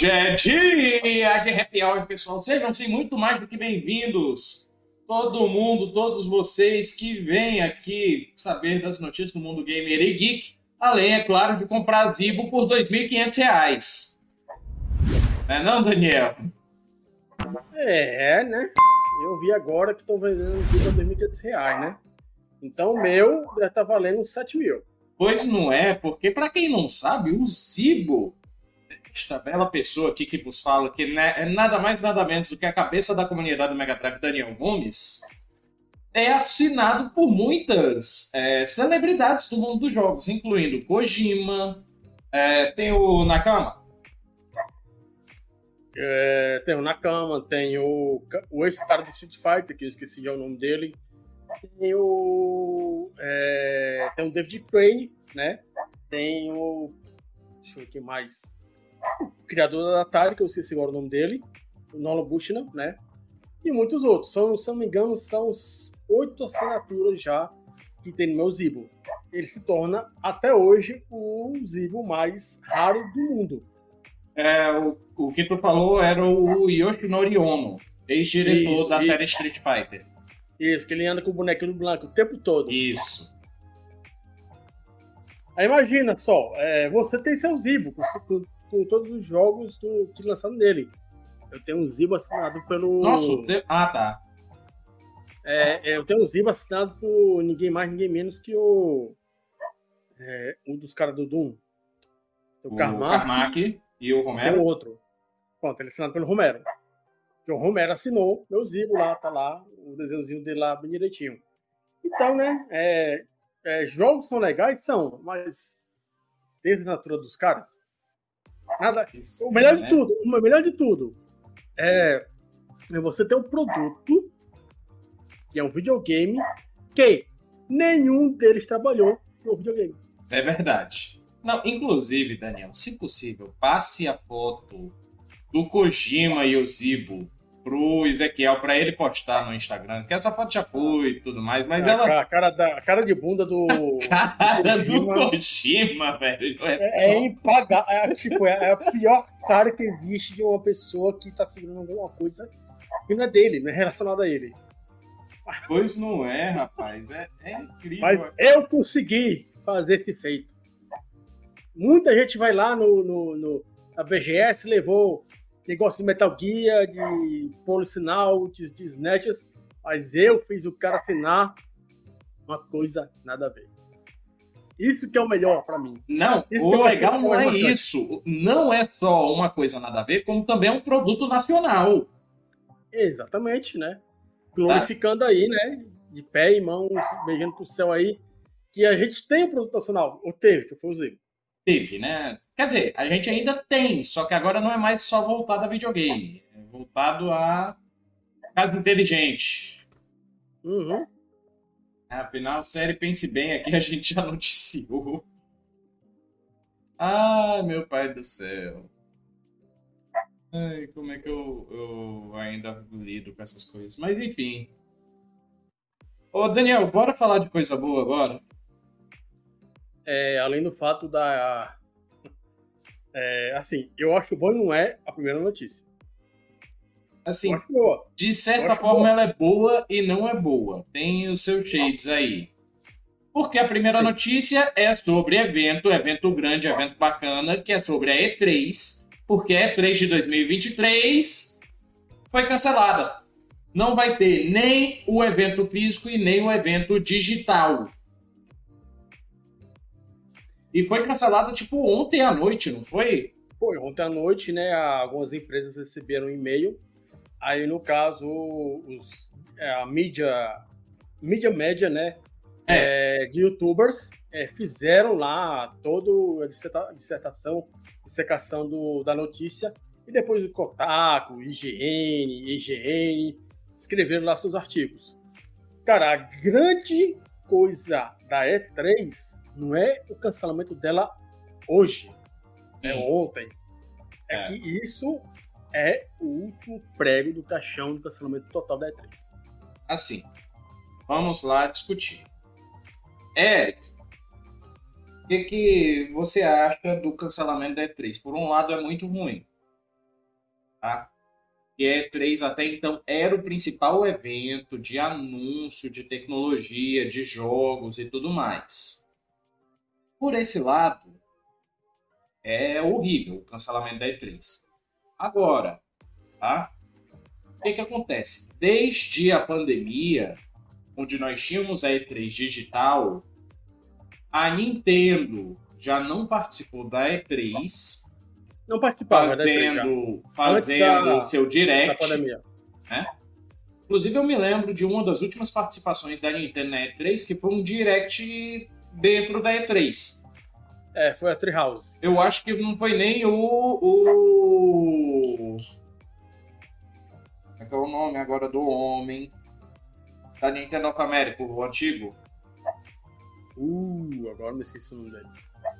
Hoje é dia de happy hour, pessoal. Sejam sim muito mais do que bem-vindos. Todo mundo, todos vocês que vêm aqui saber das notícias do mundo gamer e geek, além, é claro, de comprar Zibo por R$ 2.500. Não é não, Daniel? É, né? Eu vi agora que estão vendendo Zibo por R$ 2.500, né? Então o meu deve estar tá valendo 7 mil. Pois não é, porque para quem não sabe, o Zibo esta bela pessoa aqui que vos fala, que é nada mais nada menos do que a cabeça da comunidade do Megatrack, Daniel Gomes, é assinado por muitas é, celebridades do mundo dos jogos, incluindo Kojima, é, tem o Nakama. É, tem o Nakama, tem o, o ex-cara do Street Fighter, que eu esqueci já o nome dele. Tem o. É, tem o David Crane, né? Tem o. Deixa eu ver o que mais o criador da Atari, que eu esqueci agora o nome dele, o Nolan Bushnell, né? E muitos outros. São, se não me engano, são oito assinaturas já que tem no meu Zibo. Ele se torna, até hoje, o Zibo mais raro do mundo. É, o, o que tu falou era o Yoshinori Ono, ex-diretor da isso. série Street Fighter. Isso, que ele anda com o bonequinho branco o tempo todo. Isso. Aí imagina só, é, você tem seu Zibo com, todos os jogos do, que lançaram nele. Eu tenho um Zibo assinado pelo. Nossa, te... ah tá. É, é, eu tenho um Zibo assinado por ninguém mais, ninguém menos que o. É, um dos caras do Doom. O, o Carmack, e o Romero. Tem outro. Pronto, ele é assinado pelo Romero. o Romero assinou meu Zibo lá, tá lá, o desenhozinho dele lá bem direitinho. Então, né, é, é, jogos são legais, são, mas desde a natura dos caras, Nada. Isso, o melhor né? de tudo, o melhor de tudo é, é você ter um produto que é um videogame que nenhum deles trabalhou no videogame. É verdade. Não, inclusive, Daniel, se possível, passe a foto do Kojima e o Zibo pro Ezequiel para ele postar no Instagram, que essa foto já foi e tudo mais, mas a, ela. A cara, da, a cara de bunda do. A cara do Kojima, do Kojima velho. É, é, é impagável. É, tipo, é a pior cara que existe de uma pessoa que tá seguindo alguma coisa que não é dele, não é relacionada a ele. Pois não é, rapaz. É, é incrível. Mas eu consegui fazer esse feito. Muita gente vai lá no, no, no a BGS, levou negócio de Metal Gear, de Policinal, de, de Snatches, mas eu fiz o cara assinar uma coisa nada a ver. Isso que é o melhor para mim. Não, isso o legal não é isso. Não é só uma coisa nada a ver, como também é um produto nacional. Exatamente, né? Glorificando tá. aí, né? De pé e mão, beijando pro céu aí, que a gente tem um produto nacional. Ou teve, que foi o Zico. Teve, né? Quer dizer, a gente ainda tem, só que agora não é mais só voltado a videogame. É voltado a casa inteligente. Uhum. Afinal, série Pense Bem aqui a gente já noticiou. Ah, meu pai do céu. Ai, como é que eu, eu ainda lido com essas coisas? Mas enfim. Ô, Daniel, bora falar de coisa boa agora? É, além do fato da é, assim, eu acho bom e não é a primeira notícia. Assim, de certa forma boa. ela é boa e não é boa. Tem os seus shades aí. Porque a primeira Sim. notícia é sobre evento, evento grande, evento bacana, que é sobre a E3. Porque a E3 de 2023 foi cancelada. Não vai ter nem o evento físico e nem o evento digital. E foi cancelado, tipo, ontem à noite, não foi? Foi, ontem à noite, né? Algumas empresas receberam um e-mail. Aí, no caso, os, é, a mídia, mídia média, né? É. É, de youtubers é, fizeram lá toda a dissertação, dissecação do, da notícia. E depois o Kotaku, IGN, IGN, escreveram lá seus artigos. Cara, a grande coisa da E3 não é o cancelamento dela hoje, é ontem. É, é, que isso é o último prego do caixão do cancelamento total da E3. Assim, vamos lá discutir. Eric, o que, que você acha do cancelamento da E3? Por um lado, é muito ruim. Tá? E a E3 até então era o principal evento de anúncio de tecnologia, de jogos e tudo mais. Por esse lado, é horrível o cancelamento da E3. Agora, tá? O que, que acontece? Desde a pandemia, onde nós tínhamos a E3 digital, a Nintendo já não participou da E3. Não participava fazendo, fazendo o seu direct. Né? Inclusive, eu me lembro de uma das últimas participações da Nintendo na E3, que foi um direct dentro da E3. É, foi a Treehouse. Eu acho que não foi nem o. o... Como é que é o nome agora do homem? Da Nintendo of America, o antigo. Uh, agora me esqueci o nome dele.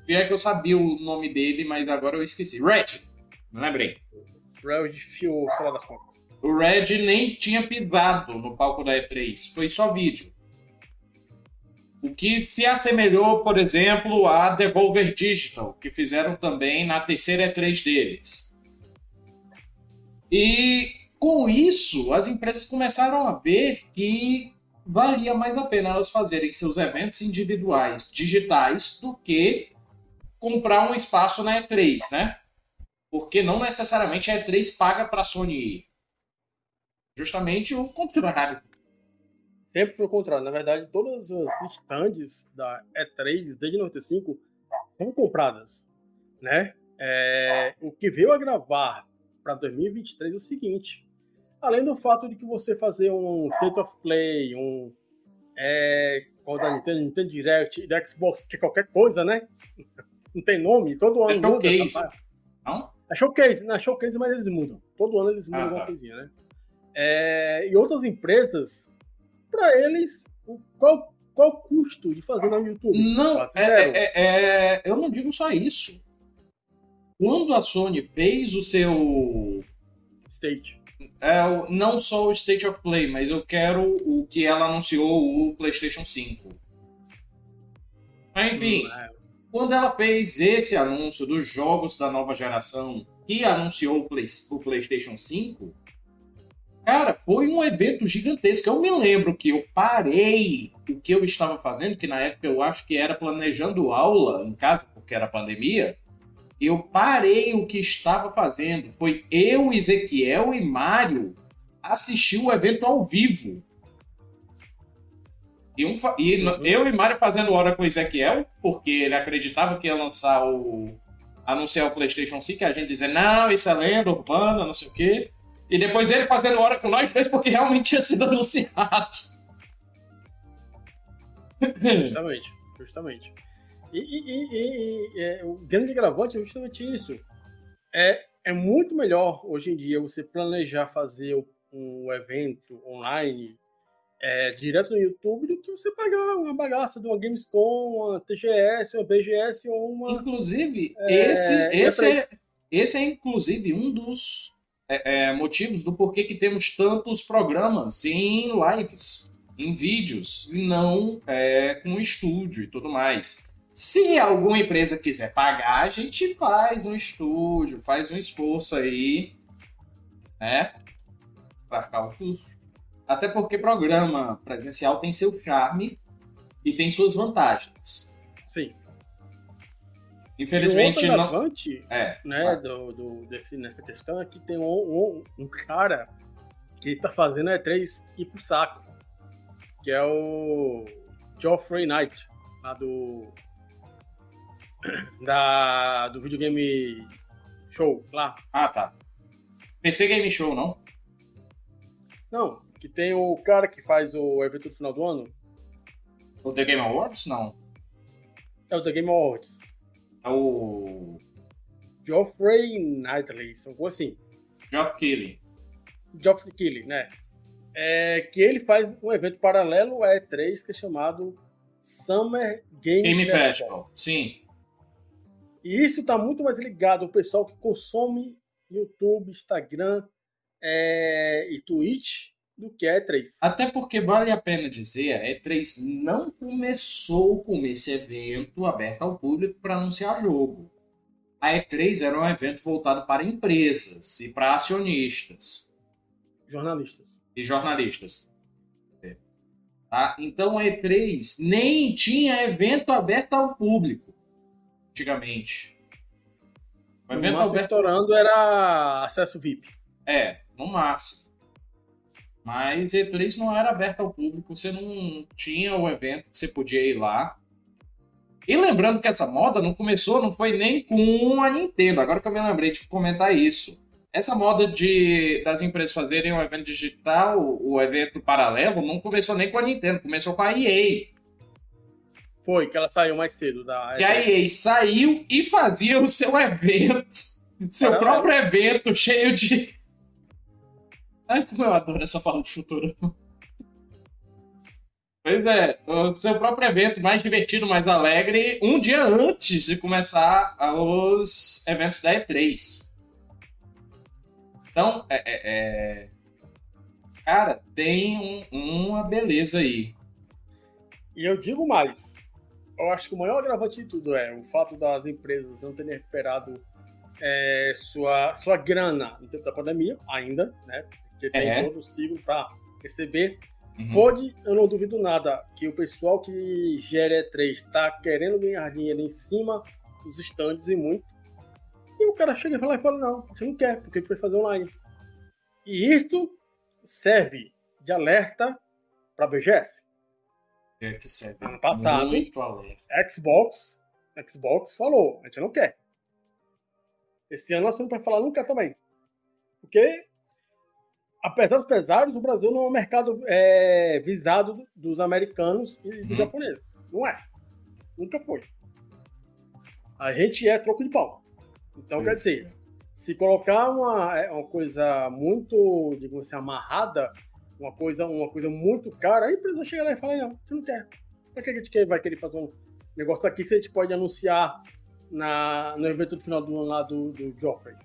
Pior que eu sabia o nome dele, mas agora eu esqueci. Red, não lembrei. Red Fio, sei lá das contas. O Red nem tinha pisado no palco da E3, foi só vídeo. O que se assemelhou, por exemplo, a Devolver Digital, que fizeram também na terceira E3 deles. E com isso, as empresas começaram a ver que valia mais a pena elas fazerem seus eventos individuais digitais do que comprar um espaço na E3, né? Porque não necessariamente a E3 paga para a Sony. Justamente o contrário. Sempre foi o contrário. Na verdade, todas as stands da E3 desde 95 são compradas, né? É, o que veio a gravar para 2023 é o seguinte: além do fato de que você fazer um State of Play, um é, qual da Nintendo, Nintendo Direct, da Xbox, que é qualquer coisa, né? Não tem nome, todo ano é muda. Showcase. Não? É showcase, na showcase, mas eles mudam. Todo ano eles mudam ah, tá. coisinha, né? É, e outras empresas para eles, qual, qual o custo de fazer no YouTube? Não, é, é, é, eu não digo só isso. Quando a Sony fez o seu. State. É, não só o State of Play, mas eu quero o que ela anunciou, o PlayStation 5. Enfim, hum, é. quando ela fez esse anúncio dos jogos da nova geração que anunciou o, Play, o PlayStation 5, Cara, foi um evento gigantesco. Eu me lembro que eu parei o que eu estava fazendo, que na época eu acho que era planejando aula em casa, porque era pandemia. Eu parei o que estava fazendo. Foi eu, Ezequiel e Mário assistir o evento ao vivo. E, um, e uhum. eu e Mário fazendo hora com o Ezequiel, porque ele acreditava que ia lançar o. anunciar o PlayStation 5, e a gente dizia, não, isso é lenda urbana, não sei o quê. E depois ele fazendo hora com nós dois porque realmente tinha sido anunciado. Justamente, justamente. E, e, e, e é, o grande gravante é justamente isso. É, é muito melhor hoje em dia você planejar fazer um evento online é, direto no YouTube do que você pagar uma bagaça de uma Gamescom, uma TGS, uma BGS ou uma. Inclusive, é, esse, esse, é, esse é inclusive um dos é, é, motivos do porquê que temos tantos programas em lives, em vídeos, e não é, com estúdio e tudo mais. Se alguma empresa quiser pagar, a gente faz um estúdio, faz um esforço aí, né? Para cálculos. Até porque programa presencial tem seu charme e tem suas vantagens. Sim. Infelizmente não. Agravante, é, né, do, do, desse, nessa questão é que tem um, um, um cara que tá fazendo a E3 ir pro saco. Que é o Geoffrey Knight, lá do. Da, do videogame show lá. Ah, tá. PC Game Show, não? Não, que tem o cara que faz o evento do final do ano. O The Game Awards? Não. É o The Game Awards. É o. Geoffrey Knightley, coisa assim. Geoff Keighley. Geoff Keighley, né? É, que ele faz um evento paralelo à E3 que é chamado Summer Game, Game Festival. Festival. Sim. E isso está muito mais ligado ao pessoal que consome YouTube, Instagram é, e Twitch do que a E3. Até porque vale a pena dizer, a E3 não começou com esse evento aberto ao público para anunciar jogo. a E3 era um evento voltado para empresas e para acionistas. Jornalistas. E jornalistas. Tá? Então a E3 nem tinha evento aberto ao público antigamente. O evento aberto... estourando era acesso VIP. É, no máximo. Mas E3 não era aberto ao público, você não tinha o evento que você podia ir lá. E lembrando que essa moda não começou, não foi nem com a Nintendo. Agora que eu me lembrei de comentar isso. Essa moda de das empresas fazerem um evento digital, o evento paralelo, não começou nem com a Nintendo, começou com a EA. Foi, que ela saiu mais cedo da. E a EA saiu e fazia o seu evento, seu próprio evento cheio de. Ai, como eu adoro essa fala de futuro. Pois é, o seu próprio evento mais divertido, mais alegre, um dia antes de começar os eventos da E3. Então, é, é, é... cara, tem um, uma beleza aí. E eu digo mais, eu acho que o maior agravante de tudo é o fato das empresas não terem recuperado é, sua, sua grana no tempo da pandemia, ainda, né? Porque tem é. todo o ciclo para receber Uhum. Pode, eu não duvido nada, que o pessoal que gera E3 está querendo ganhar dinheiro em cima dos stands e muito. E o cara chega e fala, e fala não, você não quer, porque a gente vai fazer online. E isto serve de alerta para a BGS. É que serve. Ano passado, muito alerta. Xbox, Xbox falou, a gente não quer. Esse ano nós vamos para falar nunca também. Porque apesar dos pesares, o Brasil não é um mercado é, visado dos americanos e dos uhum. japoneses. Não é. Nunca foi. A gente é troco de pau. Então, Isso. quer dizer, se colocar uma, é, uma coisa muito, digamos assim, amarrada, uma coisa, uma coisa muito cara, a empresa chega lá e fala, não, você não quer. Pra que a gente vai querer fazer um negócio aqui que a gente pode anunciar na, no evento do final do ano lá do, do Joffrey?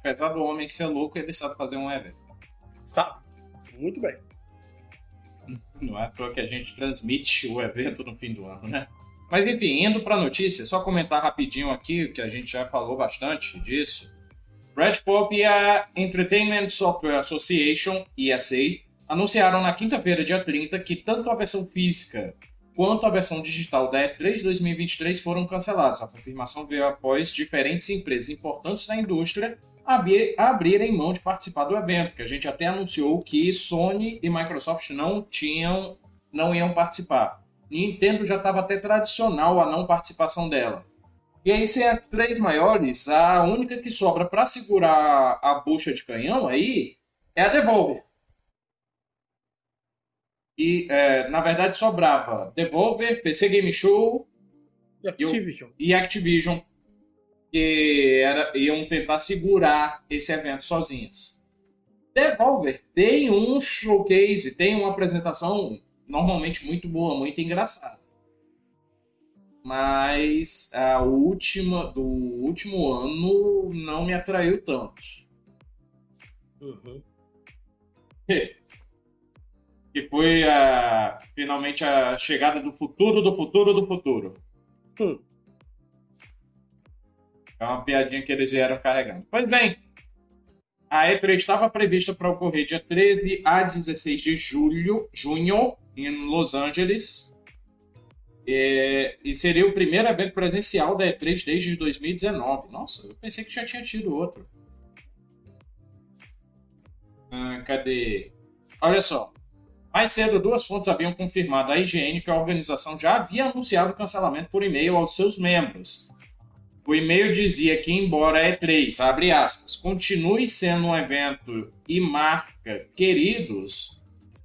Apesar do homem ser louco, ele sabe fazer um evento. Sabe. Muito bem. Não é à toa que a gente transmite o evento no fim do ano, né? Mas enfim, indo para a notícia, só comentar rapidinho aqui, que a gente já falou bastante disso. Redpop e a Entertainment Software Association, ESA, anunciaram na quinta-feira, dia 30, que tanto a versão física quanto a versão digital da E3 2023 foram cancelados. A confirmação veio após diferentes empresas importantes da indústria abrir, abrirem mão de participar do evento, que a gente até anunciou que Sony e Microsoft não tinham, não iam participar. Nintendo já estava até tradicional a não participação dela. E aí, sem as três maiores, a única que sobra para segurar a bucha de canhão aí é a Devolver. E, é, na verdade, sobrava Devolver, PC Game Show e Activision. E, e Activision que era, iam tentar segurar esse evento sozinhas. Devolver tem um showcase, tem uma apresentação normalmente muito boa, muito engraçada. Mas a última do último ano não me atraiu tanto. Uhum. Que foi a, finalmente a chegada do futuro do futuro do futuro. Hum. É uma piadinha que eles vieram carregando. Pois bem, a E3 estava prevista para ocorrer dia 13 a 16 de julho, junho, em Los Angeles. É, e seria o primeiro evento presencial da E3 desde 2019. Nossa, eu pensei que já tinha tido outro. Ah, cadê? Olha só. Mais cedo, duas fontes haviam confirmado à IGN que a organização já havia anunciado o cancelamento por e-mail aos seus membros o e-mail dizia que, embora a E3, abre aspas, continue sendo um evento e marca queridos,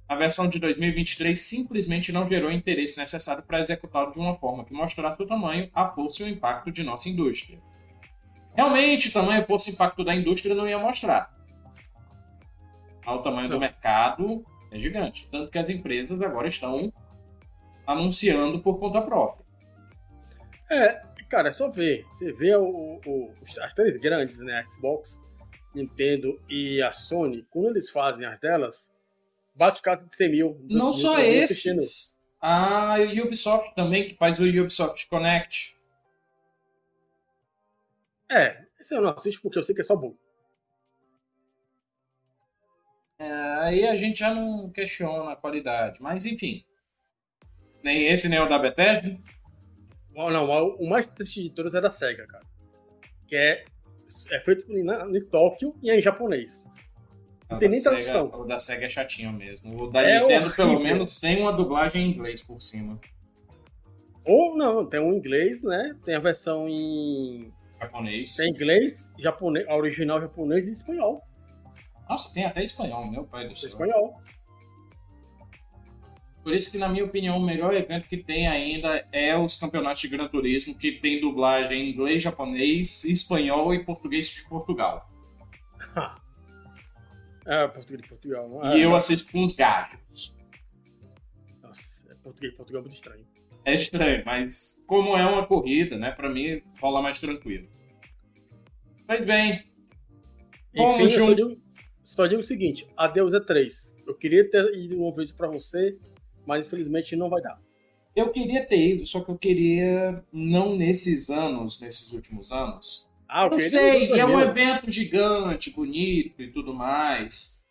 a versão de 2023 simplesmente não gerou o interesse necessário para executá-lo de uma forma que mostrasse o tamanho, a força e o impacto de nossa indústria. Realmente, o tamanho, a força e o impacto da indústria não ia mostrar. O tamanho do mercado é gigante. Tanto que as empresas agora estão anunciando por conta própria. É, Cara, é só ver. Você vê o, o, as três grandes, né? Xbox, Nintendo e a Sony, quando eles fazem as delas, bate casa de 100 mil. Não só esses. A Ubisoft também, que faz o Ubisoft Connect. É, esse eu não assisto porque eu sei que é só bom. É, aí a gente já não questiona a qualidade, mas enfim. Nem esse, nem o da Bethesda? Não, o mais triste de todos é da SEGA, cara. Que é, é feito em, em Tóquio e é em japonês. Não, tem nem Sega, tradução. O da SEGA é chatinho mesmo. O da é Nintendo, horrível. pelo menos, tem uma dublagem em inglês por cima. Ou não, tem um inglês, né? Tem a versão em. Japonês. Tem inglês, japonês, original japonês e espanhol. Nossa, tem até espanhol, meu pai do céu. Espanhol. Por isso que, na minha opinião, o melhor evento que tem ainda é os campeonatos de Gran Turismo, que tem dublagem em inglês, japonês, espanhol e português de Portugal. é, português de Portugal. Não é, e eu assisto com os gajos. Nossa, é português de Portugal é muito estranho. É estranho, mas como é uma corrida, né, pra mim rola mais tranquilo. Pois bem. Enfim, junto... só, digo, só digo o seguinte: adeus é 3. Eu queria ter ido uma vez pra você, mas infelizmente não vai dar. Eu queria ter ido, só que eu queria não nesses anos, nesses últimos anos. Ah, eu não sei, é um evento gigante, bonito e tudo mais.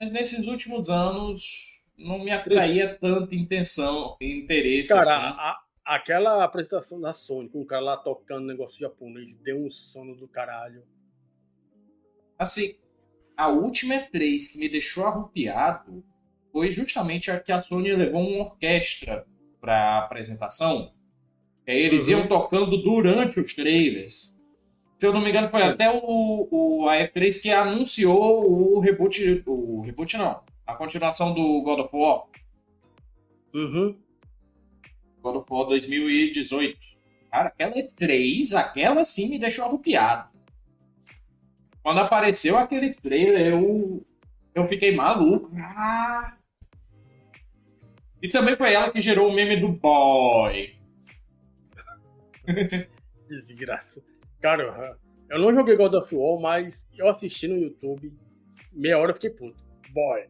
Mas nesses últimos anos não me atraía tanta intenção, interesse. Cara, assim. a, aquela apresentação da Sony, com o cara lá tocando negócio japonês, deu um sono do caralho. Assim, a última E3 que me deixou arrupiado foi justamente a que a Sony levou uma orquestra para a apresentação. aí eles uhum. iam tocando durante os trailers. Se eu não me engano, foi até o, o a E3 que anunciou o reboot. O reboot não. A continuação do God of War. Uhum. God of War 2018. Cara, aquela E3, aquela sim me deixou arrupiado. Quando apareceu aquele trailer, eu, eu fiquei maluco. Ah, e também foi ela que gerou o meme do boy. Desgraça. Cara, eu não joguei God of War, mas eu assisti no YouTube, meia hora eu fiquei puto. Boy,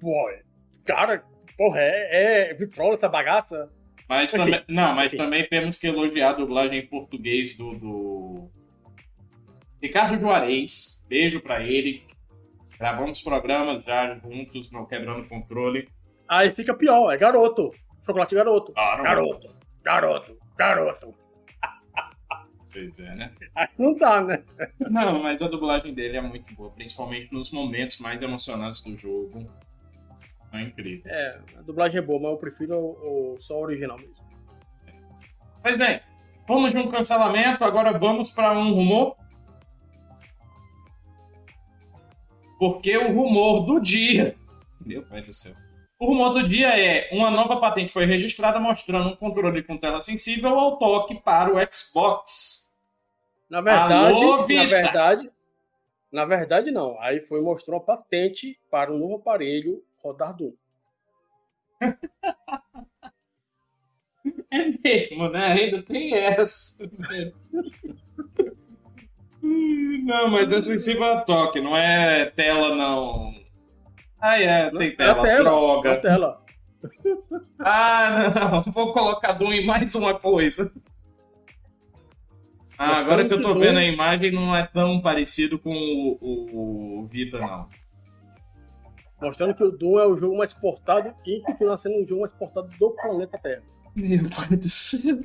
boy. Cara, porra, é, é vitrola essa bagaça? Mas também, não, mas também temos que elogiar a dublagem em português do, do... Ricardo Juarez. Beijo pra ele. Gravamos programas já juntos no Quebrando Controle. Aí fica pior, é garoto. Chocolate garoto. Garoto, garoto, garoto. Pois é, né? Aí não dá, né? Não, mas a dublagem dele é muito boa, principalmente nos momentos mais emocionados do jogo. É incrível. É, a dublagem é boa, mas eu prefiro o, o só o original mesmo. Pois bem, vamos de um cancelamento, agora vamos para um rumor. Porque o rumor do dia. Meu pai do céu. O rumor do dia é: uma nova patente foi registrada mostrando um controle com tela sensível ao toque para o Xbox. Na verdade, Alô, na verdade, na verdade não. Aí foi mostrou uma patente para um novo aparelho rodar Doom. é mesmo, né? Ainda tem essa. não, mas é sensível a toque, não é tela não. Ah, é, tem tela. tela droga. É tela. Ah, não, vou colocar Doom em mais uma coisa. Ah, agora que eu tô vendo a imagem, não é tão parecido com o, o, o Vita, não. Mostrando que o Doom é o jogo mais portado e continua sendo o jogo mais portado do planeta Terra. Meu pai do céu.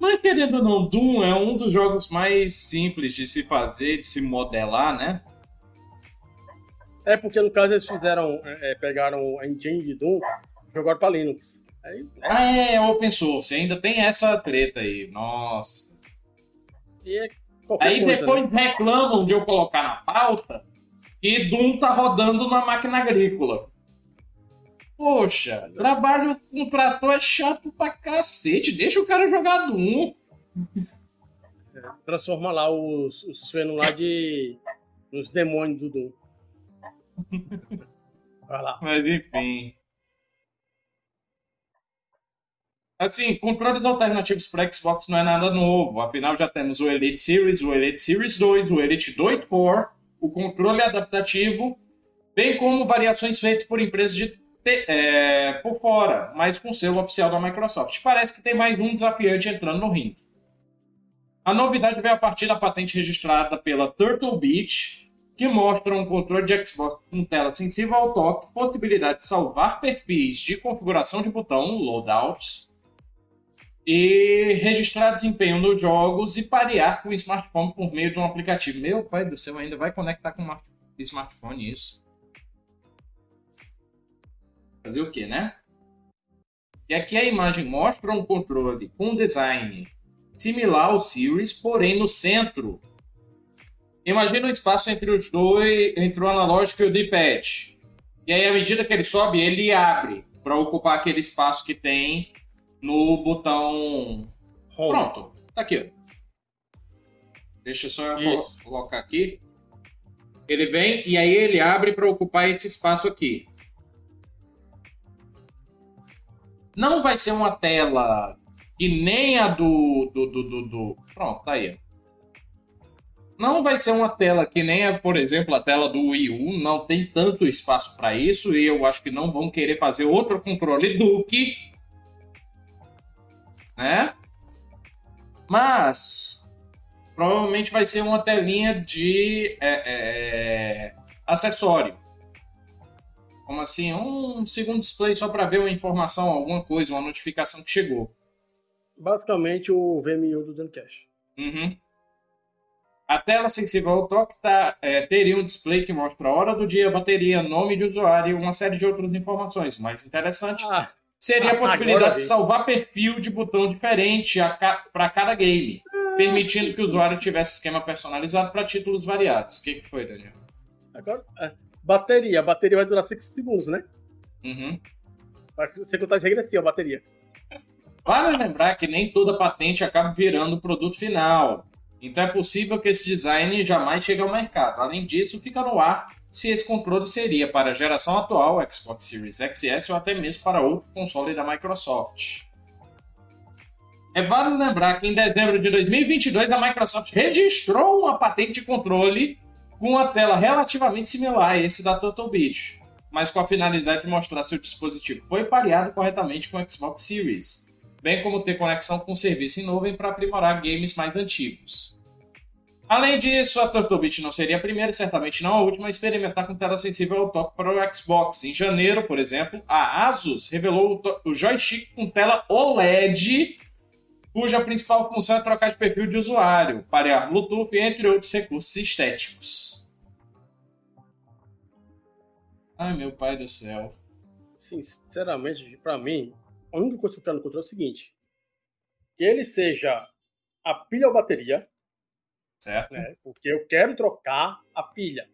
Mas querendo ou não, Doom é um dos jogos mais simples de se fazer, de se modelar, né? É porque no caso eles fizeram, é, é pegaram a engine de Doom e jogaram para Linux. Aí, ah, é, é open source, ainda tem essa treta aí, nossa. É aí coisa, depois né? reclamam de eu colocar na pauta que Doom tá rodando na máquina agrícola. Poxa, trabalho com trator é chato pra cacete, deixa o cara jogar Doom. Transforma lá os, os lá de. nos demônios do Doom. Vai lá. Mas enfim. Assim, controles alternativos para Xbox não é nada novo. Afinal, já temos o Elite Series, o Elite Series 2, o Elite 2 Core, o controle adaptativo, bem como variações feitas por empresas de te, é, por fora, mas com selo oficial da Microsoft. Parece que tem mais um desafiante entrando no ringue. A novidade veio a partir da patente registrada pela Turtle Beach, que mostra um controle de Xbox com tela sensível ao toque, possibilidade de salvar perfis de configuração de botão, loadouts, e registrar desempenho nos jogos e parear com o smartphone por meio de um aplicativo. Meu pai do céu, ainda vai conectar com o smartphone isso. Fazer o que, né? E aqui a imagem mostra um controle com design similar ao Series, porém no centro. Imagina um espaço entre os dois, entre o analógico e o D-pad. E aí, à medida que ele sobe, ele abre para ocupar aquele espaço que tem no botão. Home. Pronto, tá aqui. Deixa eu só Isso. colocar aqui. Ele vem e aí ele abre para ocupar esse espaço aqui. Não vai ser uma tela que nem a do, do, do, do, do... Pronto, tá aí. Não vai ser uma tela que nem, a, por exemplo, a tela do Wii U. Não tem tanto espaço para isso. E eu acho que não vão querer fazer outro controle Duke. Né? Mas provavelmente vai ser uma telinha de é, é, é acessório. Como assim? Um segundo display só para ver uma informação, alguma coisa, uma notificação que chegou basicamente o VMU do Dreamcast. Uhum. A tela sensível ao toque tá, é, teria um display que mostra a hora do dia, bateria, nome de usuário e uma série de outras informações. Mais interessante ah, seria a possibilidade de salvar perfil de botão diferente ca para cada game, permitindo que o usuário tivesse esquema personalizado para títulos variados. O que, que foi, Daniel? Agora, é, bateria. A bateria vai durar 5 segundos, né? Uhum. Você contar regressiva a bateria. Vale lembrar que nem toda patente acaba virando produto final, então é possível que esse design jamais chegue ao mercado. Além disso, fica no ar se esse controle seria para a geração atual, Xbox Series XS, ou até mesmo para outro console da Microsoft. É válido lembrar que em dezembro de 2022 a Microsoft registrou uma patente de controle com uma tela relativamente similar a esse da Turtle Beach, mas com a finalidade de mostrar se o dispositivo foi pareado corretamente com o Xbox Series bem como ter conexão com serviço em nuvem para aprimorar games mais antigos. Além disso, a Turtlebit não seria a primeira e certamente não a última a experimentar com tela sensível ao toque para o Xbox. Em janeiro, por exemplo, a Asus revelou o joystick com tela OLED, cuja principal função é trocar de perfil de usuário, parear Bluetooth, entre outros recursos estéticos. Ai, meu pai do céu. Sinceramente, para mim, a única coisa que eu quero no controle é o seguinte: que ele seja a pilha ou bateria. Certo. Né, porque eu quero trocar a pilha.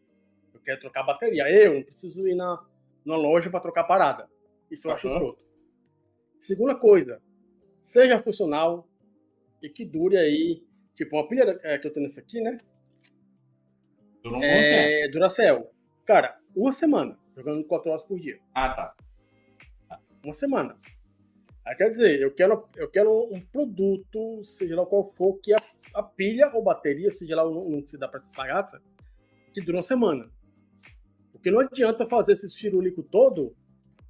Eu quero trocar a bateria. Eu não preciso ir na, na loja para trocar a parada. Isso eu uhum. acho escroto. Segunda coisa, seja funcional e que dure aí. Tipo, uma pilha é, que eu tenho nessa aqui, né? Dura um é, Duracell. Cara, uma semana, jogando 4 horas por dia. Ah, tá. Uma semana. Aí quer dizer, eu quero, eu quero um produto, seja lá qual for, que a, a pilha ou bateria, seja lá não, não se dá para pagar, que dura uma semana. Porque não adianta fazer esses firulico todo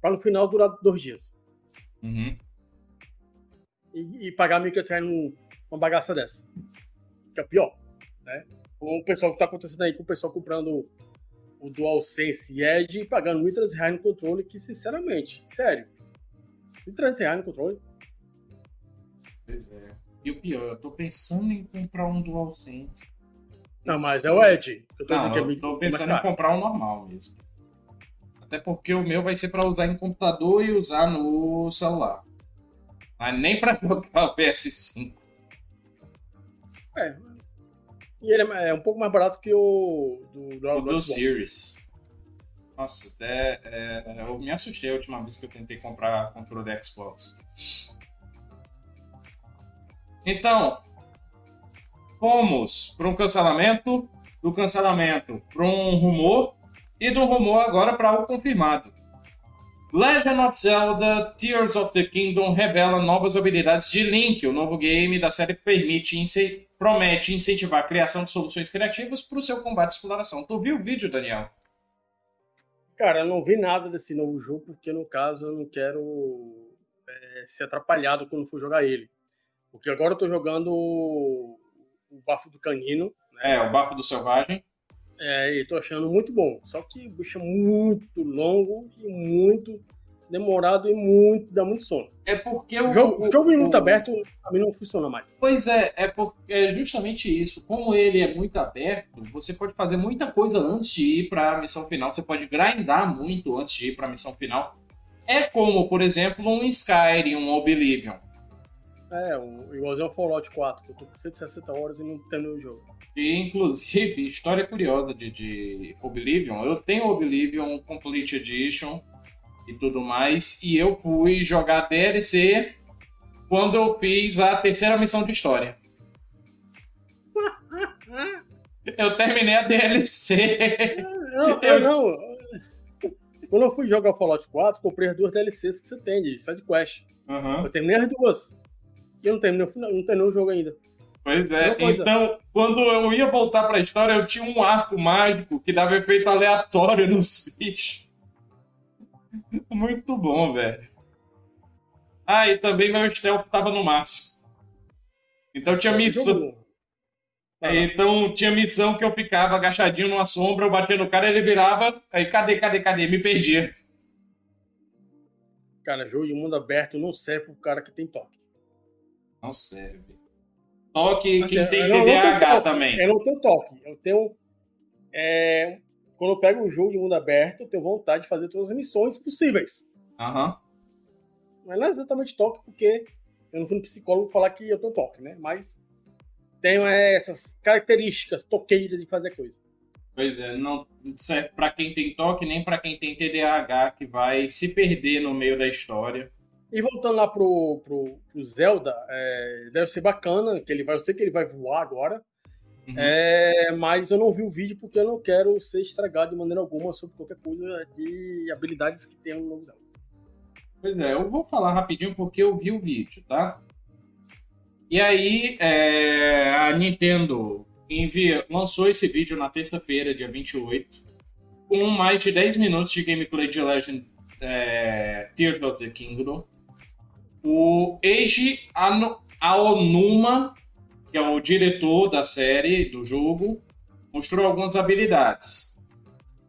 para no final durar dois dias. Uhum. E, e pagar 1.500 reais numa bagaça dessa. Que é pior, né? Com o pessoal que tá acontecendo aí, com o pessoal comprando o DualSense Edge e pagando 1.300 reais no controle, que sinceramente, sério, 300 reais no controle. Pois é. E o pior, eu tô pensando em comprar um DualSense. Não, mas é o Edge. Eu tô, Não, eu tô pensando em comprar um normal mesmo. Até porque o meu vai ser para usar em computador e usar no celular. Mas nem para jogar o PS5. É. E ele é um pouco mais barato que o do, do, o do, do Series. Nossa, até é, eu me assustei a última vez que eu tentei comprar controle da Xbox. Então, fomos para um cancelamento, do cancelamento para um rumor e do rumor agora para algo confirmado. Legend of Zelda Tears of the Kingdom revela novas habilidades de Link, o novo game da série permite promete incentivar a criação de soluções criativas para o seu combate e exploração. Tu viu o vídeo, Daniel? Cara, eu não vi nada desse novo jogo, porque no caso eu não quero é, ser atrapalhado quando for jogar ele. Porque agora eu tô jogando o bafo do canino. Né? É, o bafo do selvagem. É, e tô achando muito bom. Só que o bicho é muito longo e muito demorado e muito, dá muito sono. É porque o, jogo, o, jogo em mundo o... aberto a mim não funciona mais. Pois é, é, porque, é justamente isso. Como ele é muito aberto, você pode fazer muita coisa antes de ir para a missão final. Você pode grindar muito antes de ir para a missão final. É como, por exemplo, um Skyrim, um Oblivion. É, um, igualzinho ao Fallout 4, que eu tô com 160 horas e não terminei o jogo. E, inclusive, história curiosa de, de Oblivion. Eu tenho Oblivion Complete Edition e tudo mais. E eu fui jogar DLC quando eu fiz a terceira missão de história. eu terminei a DLC. Não, eu não. Quando eu fui jogar Fallout 4, comprei as duas DLCs que você tem de sidequest. Uhum. Eu terminei as duas. E eu não terminei, não terminei o jogo ainda. Pois é, então, quando eu ia voltar pra história, eu tinha um arco mágico que dava efeito aleatório nos bichos. Muito bom, velho. Ah, e também meu stealth tava no máximo. Então tinha missão. Então tinha missão que eu ficava agachadinho numa sombra, eu batia no cara, ele virava, aí cadê, cadê, cadê? Me perdia. Cara, jogo de mundo aberto não serve pro cara que tem toque. Não serve. Toque assim, quem tem TDAH também. Eu não tenho toque. Eu tenho. É, quando eu pego um jogo de mundo aberto, eu tenho vontade de fazer todas as missões possíveis. Aham. Uhum. Mas não é exatamente toque, porque eu não fui no psicólogo falar que eu tenho toque, né? Mas tenho essas características toqueiras de fazer coisa. Pois é, não serve para quem tem toque, nem para quem tem TDAH, que vai se perder no meio da história. E voltando lá pro, pro, pro Zelda, é, deve ser bacana, que ele vai, eu sei que ele vai voar agora, Uhum. É, mas eu não vi o vídeo porque eu não quero ser estragado de maneira alguma sobre qualquer coisa de habilidades que tenha no novo Zelda. Pois é, eu vou falar rapidinho porque eu vi o vídeo, tá? E aí, é, a Nintendo envia, lançou esse vídeo na terça-feira, dia 28, com mais de 10 minutos de gameplay de Legend é, Tears of the Kingdom. O Eiji Aonuma que é o diretor da série, do jogo, mostrou algumas habilidades.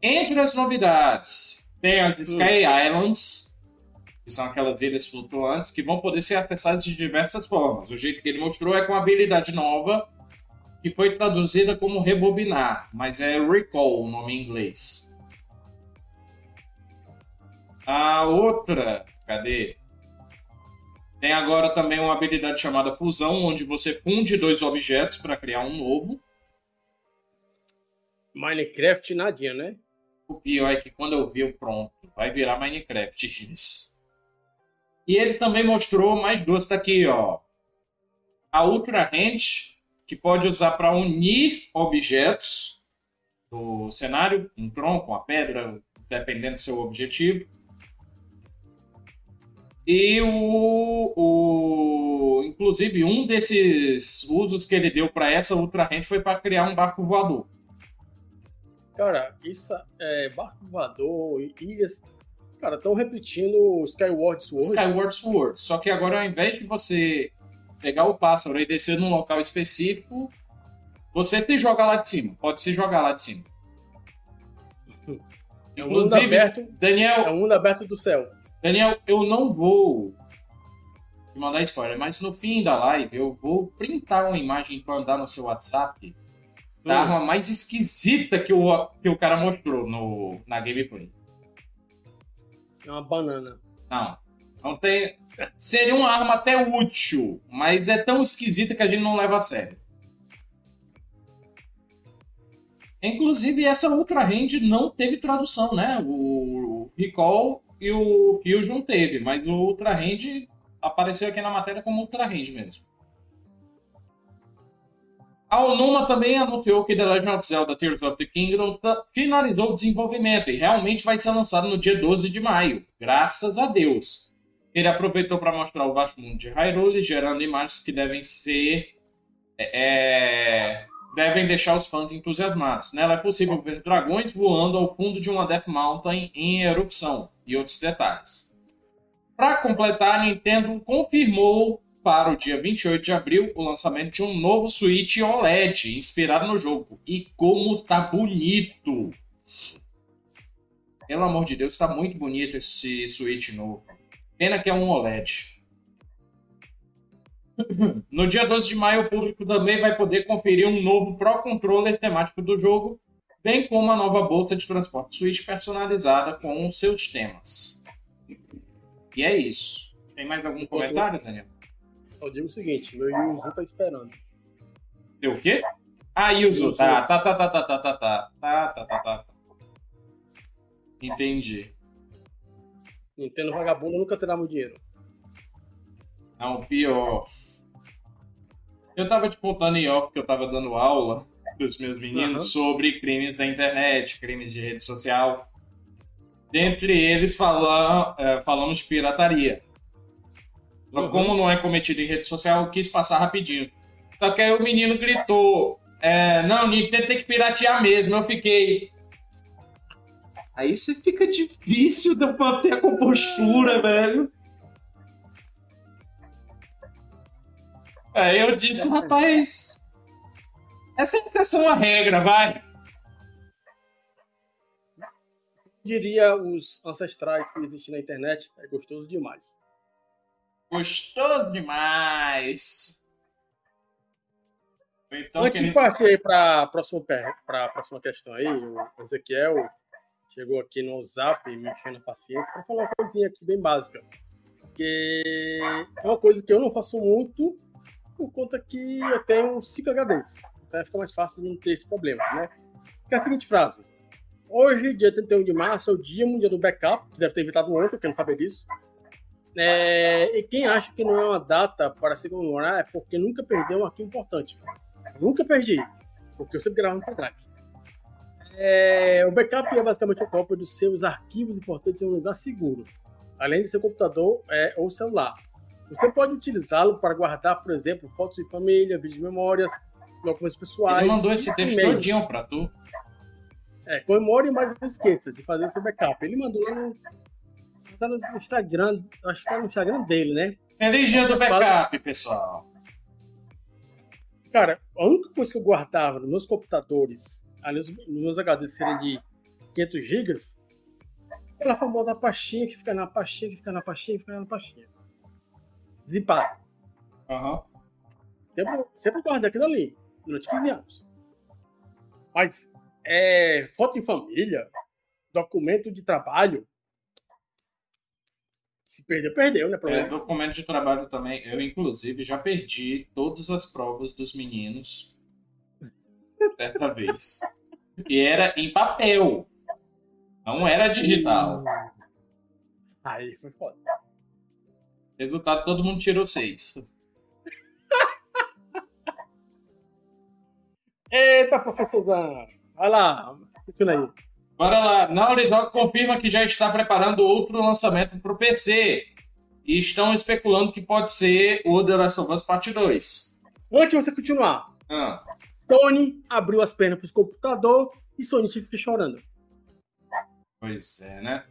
Entre as novidades, tem as Sky Islands, que são aquelas ilhas flutuantes, que vão poder ser acessadas de diversas formas. O jeito que ele mostrou é com uma habilidade nova, que foi traduzida como rebobinar, mas é recall o nome em inglês. A outra, cadê? Tem agora também uma habilidade chamada fusão, onde você funde dois objetos para criar um novo. Minecraft nadinha, né? O pior é que quando eu vi o pronto, vai virar Minecraft isso. E ele também mostrou mais duas, tá aqui, ó. A Ultra Hand, que pode usar para unir objetos do cenário, um tronco, uma pedra, dependendo do seu objetivo. E o, o, inclusive um desses usos que ele deu para essa Ultra Hand foi para criar um barco voador. Cara, isso é barco voador, ilhas, cara, estão repetindo Skyward Sword. Skyward Sword, só que agora ao invés de você pegar o pássaro e descer num local específico, você se joga lá de cima, pode se jogar lá de cima. É um mundo aberto, Daniel, é um mundo aberto do céu. Daniel, eu não vou te mandar spoiler, mas no fim da live eu vou printar uma imagem para andar no seu WhatsApp da hum. arma mais esquisita que o, que o cara mostrou no, na gameplay. É uma banana. Não. Não tem. Seria uma arma até útil, mas é tão esquisita que a gente não leva a sério. Inclusive, essa Ultra Hand não teve tradução, né? O Recall e o Fusion teve, mas o Ultra Hand apareceu aqui na matéria como Ultra Hand mesmo. A Onuma também anunciou que The Legend of Zelda Tears of the Kingdom finalizou o desenvolvimento e realmente vai ser lançado no dia 12 de maio, graças a Deus. Ele aproveitou para mostrar o vasto mundo de Hyrule, gerando imagens que devem ser é, é devem deixar os fãs entusiasmados. Nela é possível ver dragões voando ao fundo de uma Death Mountain em erupção e outros detalhes. Para completar, a Nintendo confirmou para o dia 28 de abril o lançamento de um novo Switch OLED inspirado no jogo. E como tá bonito! Pelo amor de Deus, está muito bonito esse Switch novo. Pena que é um OLED. No dia 12 de maio, o público também vai poder conferir um novo Pro Controller temático do jogo, bem como a nova bolsa de transporte Switch personalizada com seus temas. E é isso. Tem mais algum comentário, Daniel? Eu digo o seguinte, meu Yuzu tá esperando. Deu o quê? Ah, Yuzu, tá, tá, tá, tá, tá, tá, tá, tá, tá, tá, tá, tá. Entendi. Nintendo vagabundo nunca terá meu dinheiro. Não, pior. Eu tava te contando em off que eu tava dando aula pros meus meninos uhum. sobre crimes da internet, crimes de rede social. Dentre eles falam, é, falamos de pirataria. Uhum. Como não é cometido em rede social, eu quis passar rapidinho. Só que aí o menino gritou: é, Não, Nintendo tem que piratear mesmo. Eu fiquei. Aí você fica difícil de manter a compostura, velho. Aí eu disse, rapaz. Essa é exceção à regra, vai. Diria os ancestrais que existem na internet, é gostoso demais. Gostoso demais. Então, Antes de partir aí para a próxima, próxima questão aí, o Ezequiel chegou aqui no Zap, me enchendo a paciência, para falar uma coisinha aqui bem básica. Que é uma coisa que eu não faço muito, por conta que eu tenho 5 HDs. Então fica mais fácil não ter esse problema, né? Que é a seguinte frase. Hoje, dia 31 de março, é o dia mundial do backup, que deve ter evitado ontem, porque eu não sabia disso. É, e quem acha que não é uma data para se comemorar é porque nunca perdeu um arquivo importante. nunca perdi, porque eu sempre gravo no pendrive. É, o backup é basicamente a cópia dos seus arquivos importantes em um lugar seguro, além de seu computador é, ou celular. Você pode utilizá-lo para guardar, por exemplo, fotos de família, vídeos de memórias, documentos pessoais. Ele mandou esse texto todinho para tu. É, comemore, mas não esqueça de fazer seu backup. Ele mandou lá no tá no Instagram, acho que tá no Instagram dele, né? Feliz dia do backup, pessoal. Cara, a única coisa que eu guardava nos meus computadores, ali nos meus HDs serem de 500 GB, aquela famosa pastinha que fica na pastinha, que fica na pastinha, que fica na pastinha. Zipado. Aham. Uhum. Sempre, sempre guardei aquilo ali, durante 15 anos. Mas, é, foto em família, documento de trabalho, se perdeu, perdeu, né? É, documento de trabalho também. Eu, inclusive, já perdi todas as provas dos meninos certa vez. E era em papel. Não era digital. Aí foi foda. Resultado, todo mundo tirou seis. Eita, professorzão. Vai lá, continua aí. Bora lá. Naughty Dog confirma que já está preparando outro lançamento para o PC. E estão especulando que pode ser o The Last of Us Part 2. Antes de você continuar. Ah. Sony abriu as pernas para os computadores e Sony fica chorando. Pois é, né?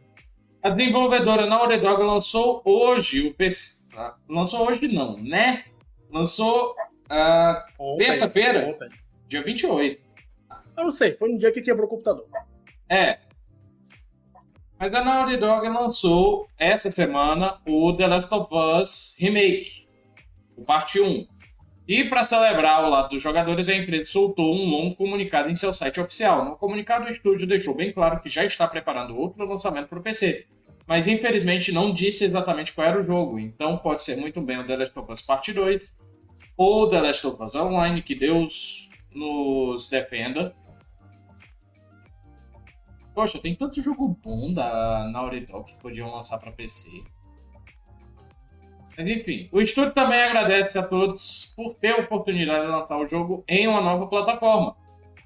A desenvolvedora Naughty Dog lançou hoje o PC. Ah, lançou hoje não, né? Lançou uh, terça-feira, dia 28. Eu não sei, foi no dia que quebrou o computador. É. Mas a Naughty Dog lançou essa semana o The Last of Us Remake, o parte 1. E para celebrar o lado dos jogadores, a empresa soltou um longo comunicado em seu site oficial. No comunicado, o estúdio deixou bem claro que já está preparando outro lançamento para o PC, mas infelizmente não disse exatamente qual era o jogo, então pode ser muito bem o The Last of Us Parte 2 ou The Last of Us Online, que Deus nos defenda. Poxa, tem tanto jogo bom da Naughty Dog que podiam lançar para PC. Mas enfim, o estúdio também agradece a todos por ter a oportunidade de lançar o jogo em uma nova plataforma.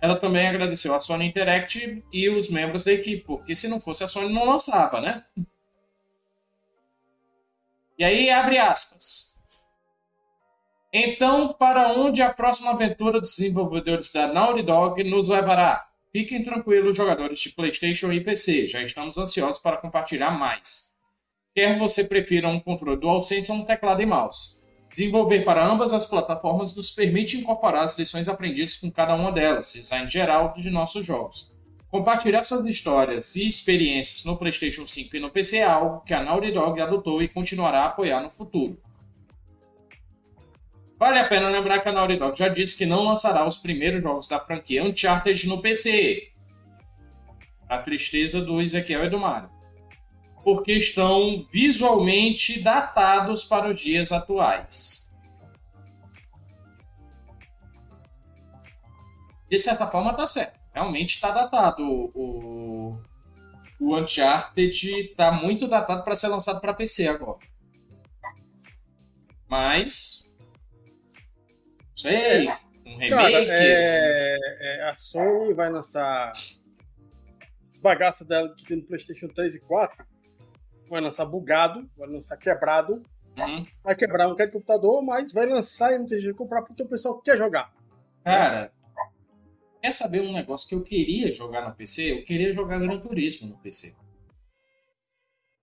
Ela também agradeceu a Sony Interactive e os membros da equipe, porque se não fosse a Sony não lançava, né? E aí abre aspas. Então, para onde a próxima aventura dos desenvolvedores da Naughty Dog nos levará? Fiquem tranquilos, jogadores de PlayStation e PC, já estamos ansiosos para compartilhar mais. Quer você prefira um controle DualSense ou um teclado e mouse. Desenvolver para ambas as plataformas nos permite incorporar as lições aprendidas com cada uma delas, design geral de nossos jogos. Compartilhar suas histórias e experiências no PlayStation 5 e no PC é algo que a Naughty Dog adotou e continuará a apoiar no futuro. Vale a pena lembrar que a Naughty Dog já disse que não lançará os primeiros jogos da franquia Uncharted no PC. A tristeza do Ezequiel e do Mario. Porque estão visualmente datados para os dias atuais. De certa forma, tá certo realmente está datado. O, o Uncharted está muito datado para ser lançado para PC agora. Mas. Não sei. Um remake. Cara, é, é, a Sony vai lançar as bagaças dela que tem no PlayStation 3 e 4. Vai lançar bugado, vai lançar quebrado. Uhum. Vai quebrar um computador, mas vai lançar e não tem jeito de comprar porque o pessoal quer jogar. Cara, Quer saber um negócio que eu queria jogar no PC? Eu queria jogar Gran Turismo no PC.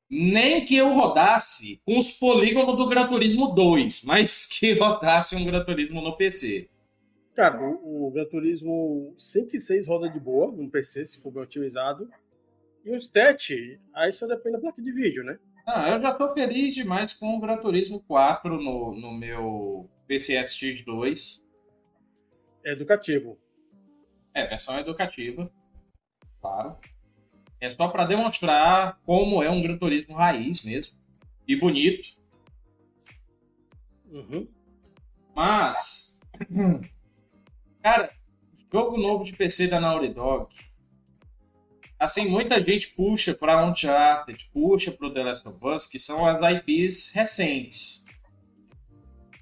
Nem que eu rodasse com os polígonos do Gran Turismo 2, mas que rodasse um Gran Turismo no PC. Cara, o, o Gran Turismo 5 e 6 roda de boa no PC, se for bem otimizado. E o stat, aí só depende da placa de vídeo, né? Ah, eu já tô feliz demais com o Gran Turismo 4 no, no meu PCSX 2. É educativo. É, versão educativa, claro. É só para demonstrar como é um Gran Turismo raiz mesmo. E bonito. Uhum. Mas, cara, jogo novo de PC da Naughty Dog. Assim, muita gente puxa para Uncharted, puxa para The Last of Us, que são as IPs recentes.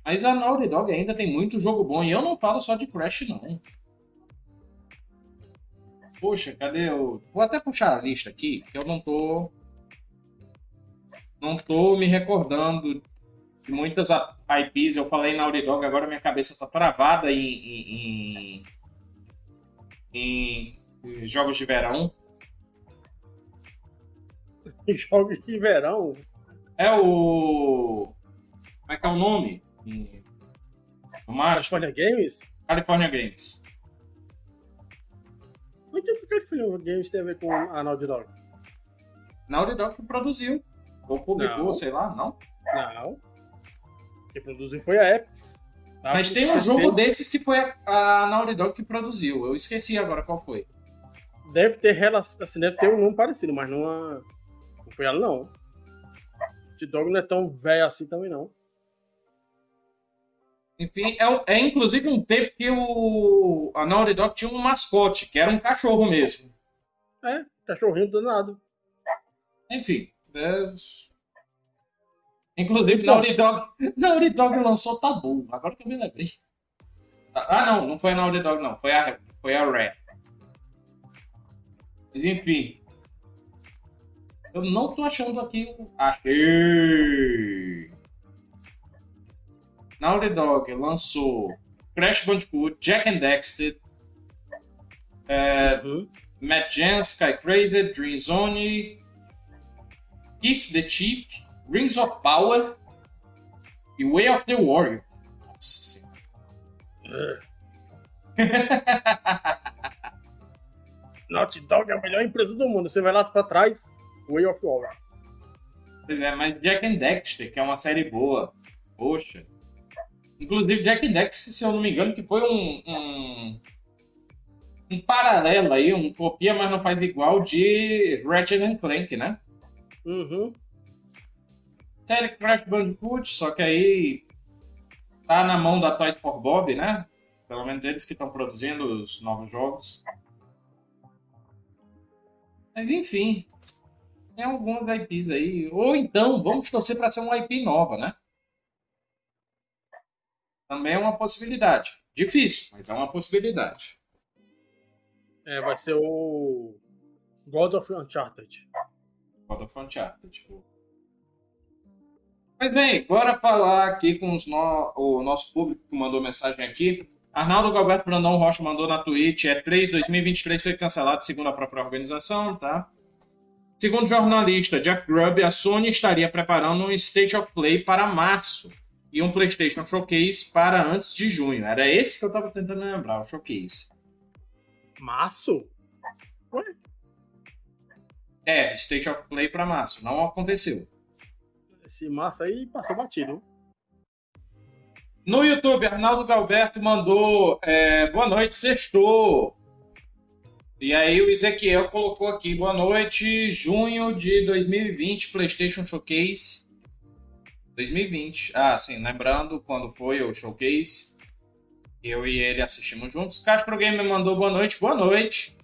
Mas a Naughty Dog ainda tem muito jogo bom. E eu não falo só de Crash, não. Poxa, cadê o. Vou até puxar a lista aqui, que eu não tô. Não tô me recordando de muitas IPs. Eu falei na Auridog, agora minha cabeça tá travada em, em, em, em jogos de verão. jogos de verão? É o. Como é que é o nome? No California Games? California Games. O que o California Games tem a ver com a Naughty Dog? Naughty Dog que produziu. Ou publicou, não. sei lá, não? Não. Quem produziu foi a Epic. Tá? Mas tem um jogo fez... desses que foi a Naughty Dog que produziu. Eu esqueci agora qual foi. Deve ter relação, assim, deve ter um nome parecido, mas não, não foi ela não. Naughty Dog não é tão velho assim também não. Enfim, é, é inclusive um tempo que o, a Naughty Dog tinha um mascote, que era um cachorro mesmo. É, cachorrinho danado. Enfim. É... Inclusive, Naughty Dog, Naughty Dog lançou Tabu, agora que eu me lembrei. Ah, não, não foi a Naughty Dog, não. Foi a, foi a Rare. Mas enfim. Eu não tô achando aqui o. Achei! Naughty Dog lançou Crash Bandicoot, Jack and Dexter, é, uhum. Matt Jan, Sky Crazy, Dream Zone, If the Chief, Rings of Power e Way of the Warrior. Nossa senhora. Naughty Dog é a melhor empresa do mundo. Você vai lá pra trás, Way of the Warrior. Pois é, mas Jack and Dexter, que é uma série boa. Poxa. Inclusive, Jack Dex, se eu não me engano, que foi um, um, um paralelo aí, um copia, mas não faz igual, de Ratchet Clank, né? Uhum. Série Crash Bandicoot, só que aí tá na mão da Toys for Bob, né? Pelo menos eles que estão produzindo os novos jogos. Mas enfim, tem algumas IPs aí. Ou então, vamos torcer para ser uma IP nova, né? Também é uma possibilidade. Difícil, mas é uma possibilidade. É, vai ser o God of Uncharted. God of Uncharted. Mas bem, bora falar aqui com no... o nosso público que mandou mensagem aqui. Arnaldo Galberto Brandão Rocha mandou na Twitch, é 3 2023 foi cancelado segundo a própria organização, tá? Segundo o jornalista Jeff Grubb, a Sony estaria preparando um State of Play para março e um PlayStation Showcase para antes de junho. Era esse que eu tava tentando lembrar, o Showcase. Março? Ué? É, State of Play para março. Não aconteceu. Esse março aí passou batido. No YouTube, Arnaldo Galberto mandou é, boa noite, sextou. E aí o Ezequiel colocou aqui, boa noite, junho de 2020, PlayStation Showcase. 2020. Ah, sim, lembrando quando foi o Showcase. Eu e ele assistimos juntos. Castro Gamer mandou boa noite, boa noite.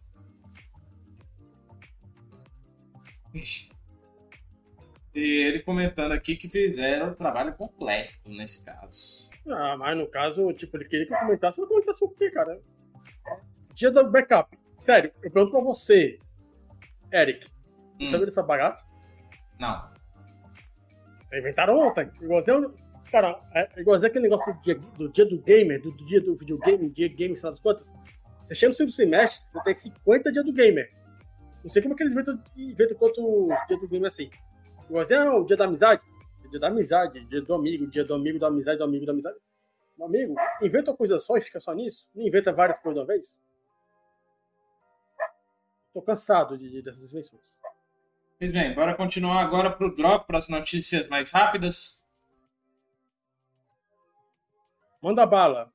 E ele comentando aqui que fizeram o trabalho completo nesse caso. Ah, mas no caso, tipo, ele queria que eu comentasse, mas comentasse o quê, cara? Dia do backup. Sério, eu pergunto pra você, Eric. Hum. Sabe dessa bagaça? Não. Inventaram ontem. Igualzinho. Cara, é igualzinho aquele negócio do dia do, dia do gamer, do, do dia do videogame, dia game, sei lá das quantas. Você chega no segundo semestre, você tem 50 dias do gamer. Não sei como é que eles inventam, inventam quanto dia do gamer assim. Igualzinho é o dia da amizade. Dia da amizade, dia do amigo, dia do amigo da amizade, do amigo da amizade. Meu amigo, inventa uma coisa só e fica só nisso? Não inventa várias coisas de uma vez? Tô cansado de, de dessas invenções. Pois bem, bora continuar agora para o drop, para as notícias mais rápidas. Manda bala.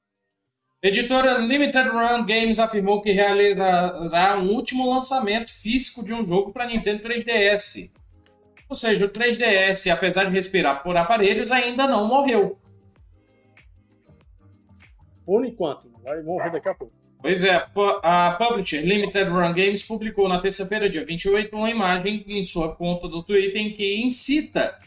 Editora Limited Run Games afirmou que realizará um último lançamento físico de um jogo para Nintendo 3DS. Ou seja, o 3DS, apesar de respirar por aparelhos, ainda não morreu. Por enquanto, vai morrer daqui a pouco. Pois é, a publisher Limited Run Games publicou na terça-feira, dia 28, uma imagem em sua conta do Twitter em que incita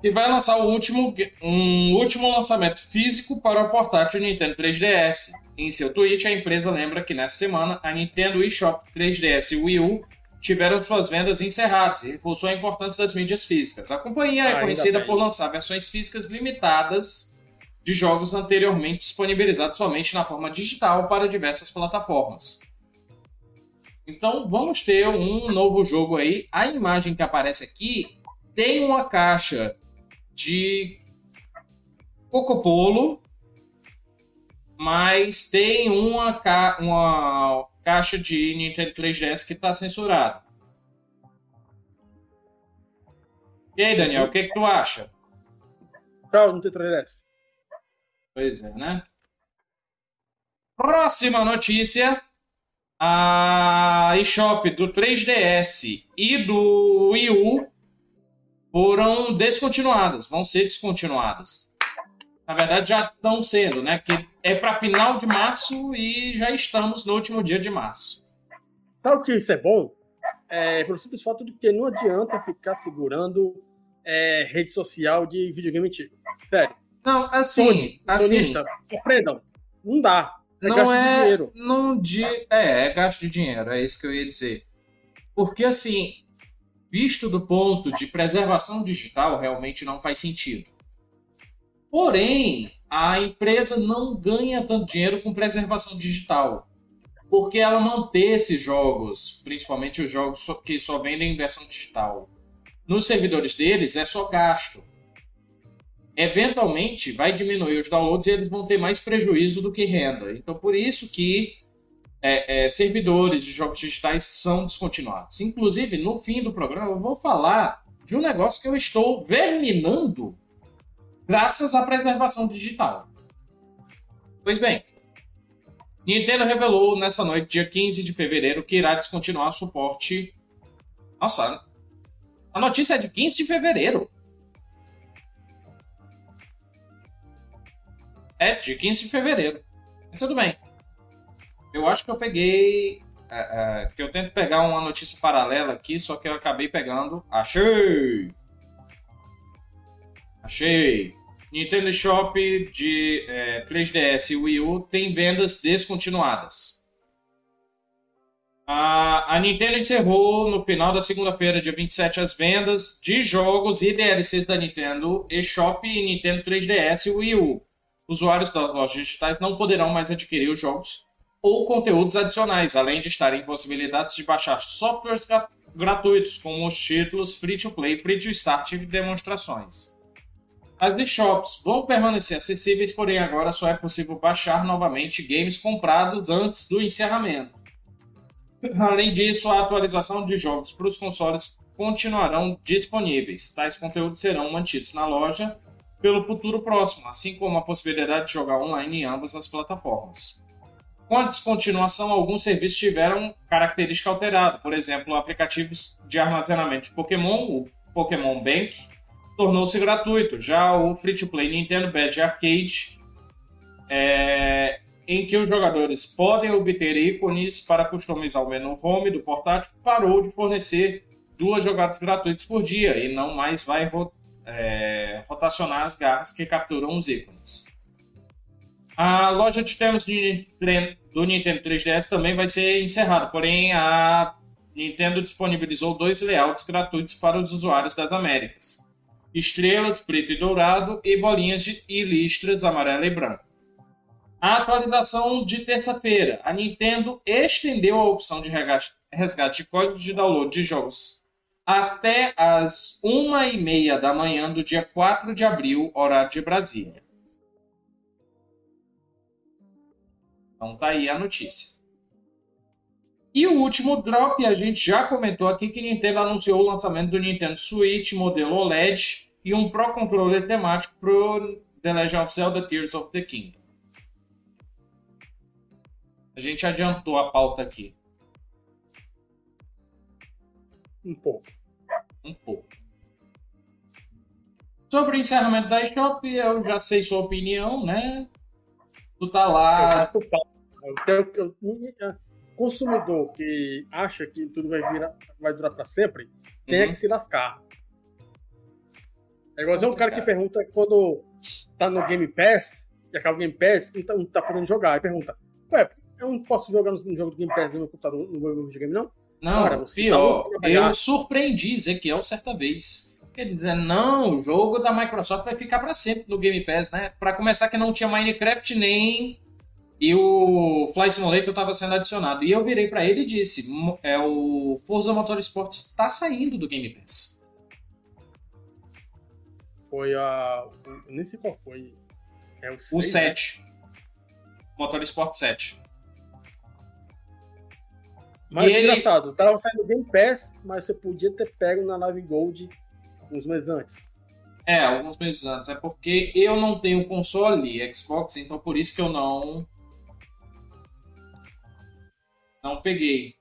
que vai lançar o último, um último lançamento físico para o portátil Nintendo 3DS. Em seu tweet, a empresa lembra que nessa semana a Nintendo eShop 3DS e Wii U tiveram suas vendas encerradas e reforçou a importância das mídias físicas. A companhia é ah, é conhecida por lançar versões físicas limitadas de jogos anteriormente disponibilizados somente na forma digital para diversas plataformas. Então vamos ter um novo jogo aí. A imagem que aparece aqui tem uma caixa de Cocopolo, mas tem uma, ca... uma caixa de Nintendo 3DS que está censurada. E aí, Daniel, o que, que tu acha? Qual Nintendo 3DS? Pois é, né? Próxima notícia. A eShop do 3DS e do Wii U foram descontinuadas, vão ser descontinuadas. Na verdade, já estão sendo, né? Que é para final de março e já estamos no último dia de março. Sabe que isso é bom? É, pelo simples fato de que não adianta ficar segurando é, rede social de videogame antigo. Sério. Não, assim, Sony, assim, sonista, aprendam. Não dá. É não é, dinheiro. não de, é, é gasto de dinheiro, é isso que eu ia dizer. Porque assim, visto do ponto de preservação digital, realmente não faz sentido. Porém, a empresa não ganha tanto dinheiro com preservação digital. Porque ela manter esses jogos, principalmente os jogos que só vendem em versão digital, nos servidores deles é só gasto eventualmente vai diminuir os downloads e eles vão ter mais prejuízo do que renda. Então, por isso que é, é, servidores de jogos digitais são descontinuados. Inclusive, no fim do programa, eu vou falar de um negócio que eu estou verminando graças à preservação digital. Pois bem, Nintendo revelou nessa noite, dia 15 de fevereiro, que irá descontinuar o suporte. Nossa, a notícia é de 15 de fevereiro. É, de 15 de fevereiro. Tudo bem. Eu acho que eu peguei. É, é, que eu tento pegar uma notícia paralela aqui, só que eu acabei pegando. Achei! Achei! Nintendo Shop de é, 3DS e Wii U tem vendas descontinuadas. A, a Nintendo encerrou no final da segunda-feira, dia 27, as vendas de jogos e DLCs da Nintendo eShop e Nintendo 3DS e Wii U usuários das lojas digitais não poderão mais adquirir os jogos ou conteúdos adicionais, além de estarem possibilidades de baixar softwares gratuitos, como os títulos free to play, free to start e demonstrações. As eShops vão permanecer acessíveis, porém agora só é possível baixar novamente games comprados antes do encerramento. Além disso, a atualização de jogos para os consoles continuarão disponíveis. Tais conteúdos serão mantidos na loja pelo futuro próximo, assim como a possibilidade de jogar online em ambas as plataformas. Com a descontinuação, alguns serviços tiveram característica alterada. Por exemplo, aplicativos de armazenamento de Pokémon, o Pokémon Bank, tornou-se gratuito. Já o free-to-play Nintendo Badge Arcade, é, em que os jogadores podem obter ícones para customizar o menu home do portátil, parou de fornecer duas jogadas gratuitas por dia e não mais vai é, rotacionar as garras que capturam os ícones. A loja de termos do Nintendo 3DS também vai ser encerrada, porém a Nintendo disponibilizou dois layouts gratuitos para os usuários das Américas: estrelas preto e dourado e bolinhas de, e listras amarela e branco. A atualização de terça-feira, a Nintendo estendeu a opção de resgate de código de download de jogos até as 1h30 da manhã do dia 4 de abril, horário de Brasília. Então tá aí a notícia. E o último drop, a gente já comentou aqui que Nintendo anunciou o lançamento do Nintendo Switch modelo OLED e um Pro Controller temático para The Legend of Zelda Tears of the Kingdom. A gente adiantou a pauta aqui. Um pouco um pouco. Sobre o encerramento da eShop, eu já sei sua opinião, né? Tu tá lá. O consumidor que acha que tudo vai, virar, vai durar para sempre tem uhum. que se lascar. É igualzinho um cara que pergunta quando tá no Game Pass, e acaba o Game Pass, e não tá podendo jogar. E pergunta: Ué, eu não posso jogar no jogo do Game Pass no meu computador, no meu videogame, não? Não, Cara, pior, tá eu surpreendi Ezequiel certa vez. Quer dizer, não, o jogo da Microsoft vai ficar para sempre no Game Pass, né? Para começar que não tinha Minecraft nem e o Fly Simulator estava sendo adicionado. E eu virei para ele e disse: é, o Forza Motorsport está saindo do Game Pass. Foi a. nem sei qual foi. É o, 6, o 7. Né? Motorsport 7. Mas e engraçado, ele... tava saindo Game Pass, mas você podia ter pego na nave Gold uns meses antes. É, alguns meses antes. É porque eu não tenho console Xbox, então por isso que eu não. Não peguei.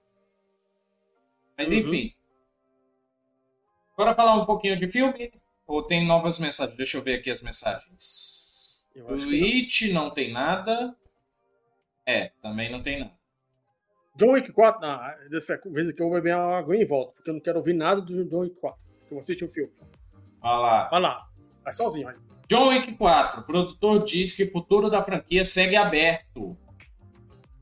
Mas uhum. enfim. Bora falar um pouquinho de filme? Ou tem novas mensagens? Deixa eu ver aqui as mensagens. Twitch não. não tem nada. É, também não tem nada. John Wick 4, não, dessa vez aqui eu vou beber uma água e volto, porque eu não quero ouvir nada do John Wick 4. Eu vou assistir o filme. Vai lá. Vai lá. Vai sozinho aí. John Wick 4. O produtor diz que o futuro da franquia segue aberto.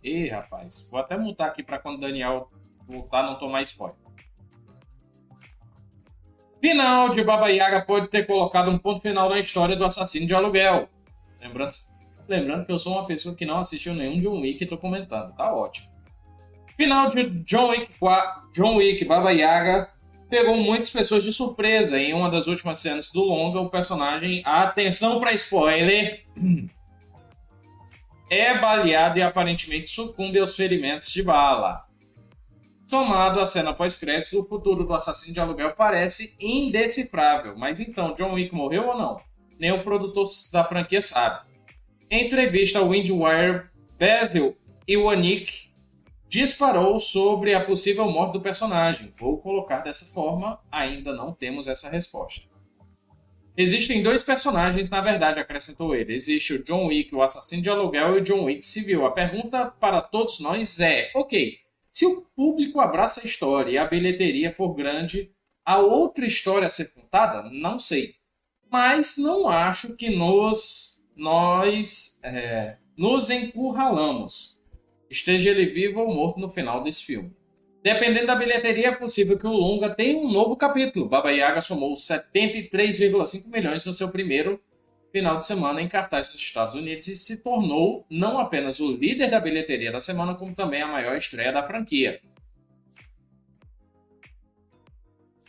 Ih, rapaz. Vou até mutar aqui para quando o Daniel voltar não tomar spoiler. Final de Baba Yaga pode ter colocado um ponto final na história do assassino de aluguel. Lembrando, lembrando que eu sou uma pessoa que não assistiu nenhum John Wick e tô comentando. Tá ótimo. Final de John Wick, John Wick Baba Yaga pegou muitas pessoas de surpresa. Em uma das últimas cenas do longa, o personagem, atenção para spoiler, é baleado e aparentemente sucumbe aos ferimentos de bala. Somado à cena pós-créditos, o futuro do assassino de aluguel parece indecifrável. Mas então, John Wick morreu ou não? Nem o produtor da franquia sabe. Em entrevista ao Windwire, Basil Iwanik disparou sobre a possível morte do personagem. Vou colocar dessa forma, ainda não temos essa resposta. Existem dois personagens, na verdade, acrescentou ele. Existe o John Wick, o assassino de aluguel, e o John Wick civil. A pergunta para todos nós é: ok, se o público abraça a história e a bilheteria for grande, há outra história a ser contada? Não sei. Mas não acho que nos, nós é, nos encurralamos esteja ele vivo ou morto no final desse filme. Dependendo da bilheteria, é possível que o longa tenha um novo capítulo. Baba Yaga somou 73,5 milhões no seu primeiro final de semana em cartaz dos Estados Unidos e se tornou não apenas o líder da bilheteria da semana, como também a maior estreia da franquia.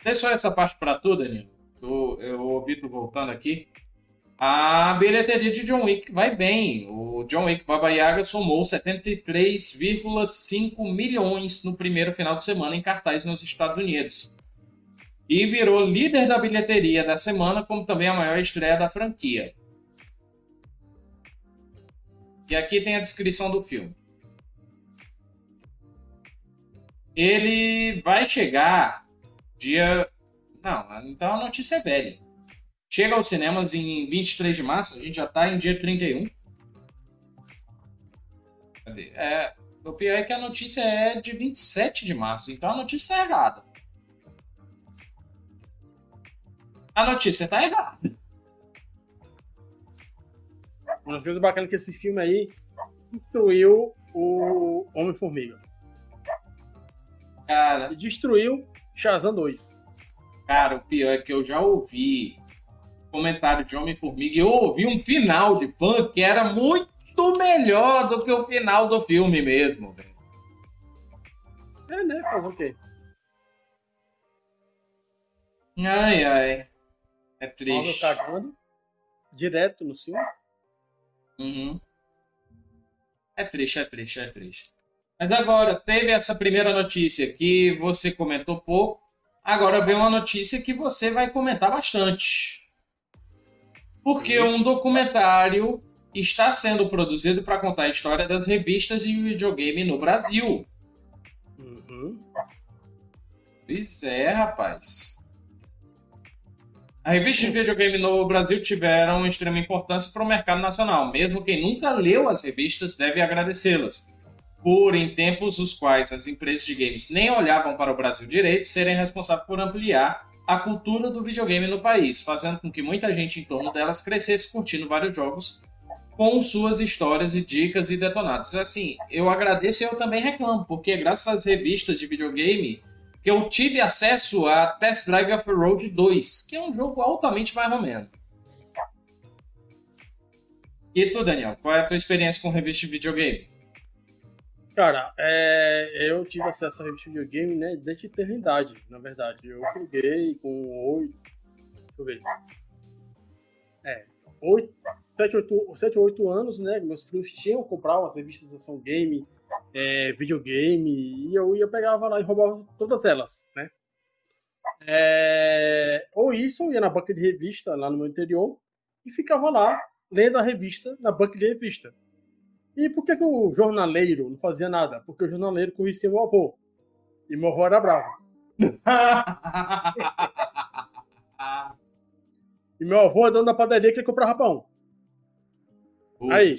Deixa só essa parte para tu, Danilo. Eu, eu voltando aqui. A bilheteria de John Wick vai bem. O John Wick Baba Yaga somou 73,5 milhões no primeiro final de semana em cartaz nos Estados Unidos. E virou líder da bilheteria da semana, como também a maior estreia da franquia. E aqui tem a descrição do filme. Ele vai chegar dia. Não, então a notícia é velha. Chega aos cinemas em 23 de março, a gente já tá em dia 31. Cadê? É, o pior é que a notícia é de 27 de março, então a notícia tá errada. A notícia tá errada. Uma das coisas bacanas é que esse filme aí destruiu o Homem-Formiga. Cara. E destruiu Shazam 2. Cara, o pior é que eu já ouvi comentário de Homem-Formiga e eu ouvi um final de fã que era muito melhor do que o final do filme mesmo, velho. É, né? Fazer o quê? Ai, ai. É triste. Cagando, direto no filme. Uhum. É triste, é triste, é triste. Mas agora, teve essa primeira notícia que você comentou pouco. Agora vem uma notícia que você vai comentar bastante. Porque um documentário está sendo produzido para contar a história das revistas de videogame no Brasil. Uhum. Pois é, rapaz. A revista de videogame no Brasil tiveram extrema importância para o mercado nacional. Mesmo quem nunca leu as revistas deve agradecê-las. Por, em tempos os quais as empresas de games nem olhavam para o Brasil direito, serem responsáveis por ampliar a cultura do videogame no país, fazendo com que muita gente em torno delas crescesse curtindo vários jogos com suas histórias e dicas e detonados. Assim, eu agradeço e eu também reclamo, porque graças às revistas de videogame que eu tive acesso a Test Drive Off-Road 2, que é um jogo altamente marromeno. E tu, Daniel, qual é a tua experiência com revista de videogame? Cara, é, eu tive acesso a revista de videogame, né, desde eternidade, na verdade. Eu joguei com oito. Deixa eu ver. É, oito, sete, oito, sete, oito anos, né? Meus filhos tinham comprado as revistas de ação game é, videogame, e eu ia pegava lá e roubava todas elas, né? É, ou isso, eu ia na banca de revista lá no meu interior e ficava lá lendo a revista na banca de revista. E por que, que o jornaleiro não fazia nada? Porque o jornaleiro conhecia meu avô. E meu avô era bravo. e meu avô é dono da padaria que comprava pão. Aí,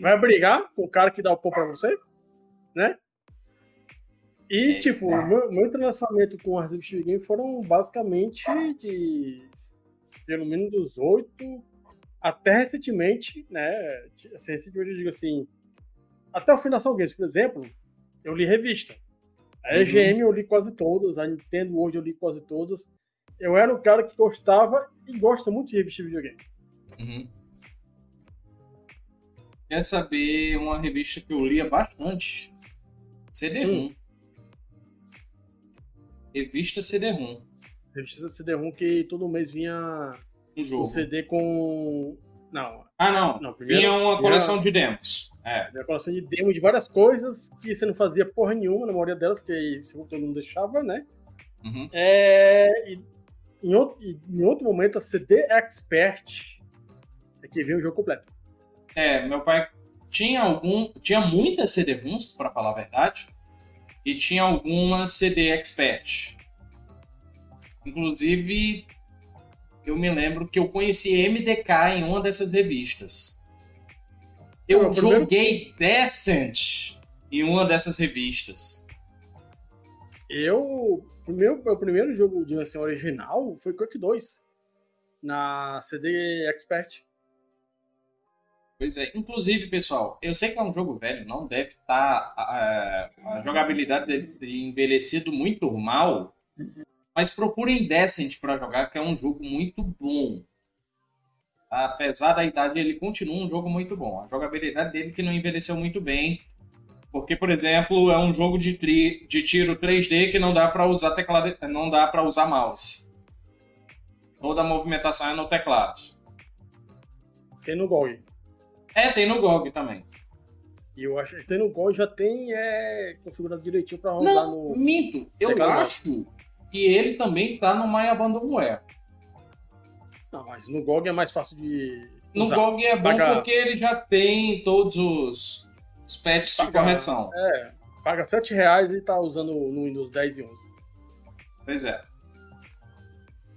vai brigar com o cara que dá o pão pra você? Né? E, é, tipo, é. meu, meu entrelaçamento com as game foram basicamente de pelo menos dos oito até recentemente, né? Assim, recentemente eu digo assim, até o da Games, por exemplo, eu li revista. A EGM uhum. eu li quase todas, a Nintendo hoje eu li quase todas. Eu era um cara que gostava e gosta muito de revista de videogame. Uhum quer saber uma revista que eu lia bastante? CD-ROM. Hum. Revista CD-ROM. Revista CD-ROM que todo mês vinha jogo. um CD com. Não. Ah, não. não primeiro, vinha uma coleção vinha... de demos. É. Uma coleção de demos de várias coisas que você não fazia porra nenhuma, na maioria delas, que todo mundo deixava, né? Uhum. É, e, em, outro, em outro momento, a CD Expert é que veio o jogo completo. É, meu pai tinha algum, tinha muitas CD-ROMs, para falar a verdade, e tinha algumas CD Expert. Inclusive, eu me lembro que eu conheci MDK em uma dessas revistas. Eu Não, joguei primeiro... Descent em uma dessas revistas. Eu. Meu, meu primeiro jogo de assim, original foi Quake 2. Na CD Expert. Pois é. Inclusive, pessoal, eu sei que é um jogo velho, não deve estar. Tá, a, a jogabilidade deve ter envelhecido muito mal. Mas procurem Descent para jogar, que é um jogo muito bom. Apesar da idade, ele continua um jogo muito bom. A jogabilidade dele que não envelheceu muito bem. Porque, por exemplo, é um jogo de, tri, de tiro 3D que não dá para usar teclado, não dá para usar mouse. Toda a movimentação é no teclado. Tem no GOG. É, tem no GOG também. E eu acho que tem no GOG já tem é, configurado direitinho pra rodar Não, no. Minto, eu acho que ele também tá no My Abandonware. Não, mas no GOG é mais fácil de. No usar. GOG é bom Paga... porque ele já tem todos os, os patches Paga... de correção. É, paga 7 reais e tá usando no Windows 10 e 11. Pois é.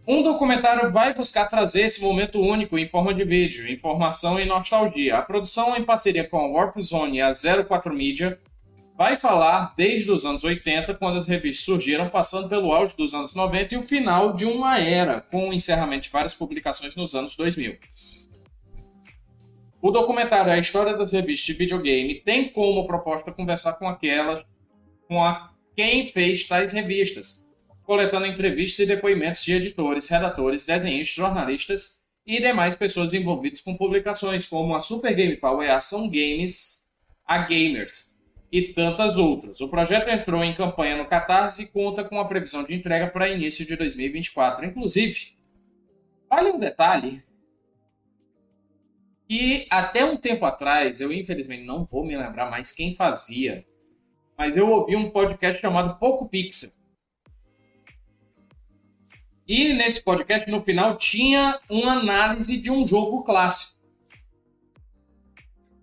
Um documentário vai buscar trazer esse momento único em forma de vídeo, informação e nostalgia. A produção, em parceria com a Warp Zone e a 04 Media, vai falar desde os anos 80, quando as revistas surgiram, passando pelo auge dos anos 90 e o final de uma era, com o encerramento de várias publicações nos anos 2000. O documentário A História das Revistas de Videogame tem como proposta conversar com aquelas, com a quem fez tais revistas, coletando entrevistas e depoimentos de editores, redatores, desenhistas, jornalistas e demais pessoas envolvidas com publicações como a Super Game Power, a Ação Games, a Gamers e tantas outras. O projeto entrou em campanha no Catarse e conta com a previsão de entrega para início de 2024. Inclusive, vale um detalhe que até um tempo atrás, eu infelizmente não vou me lembrar mais quem fazia, mas eu ouvi um podcast chamado Poco Pixel e nesse podcast, no final, tinha uma análise de um jogo clássico.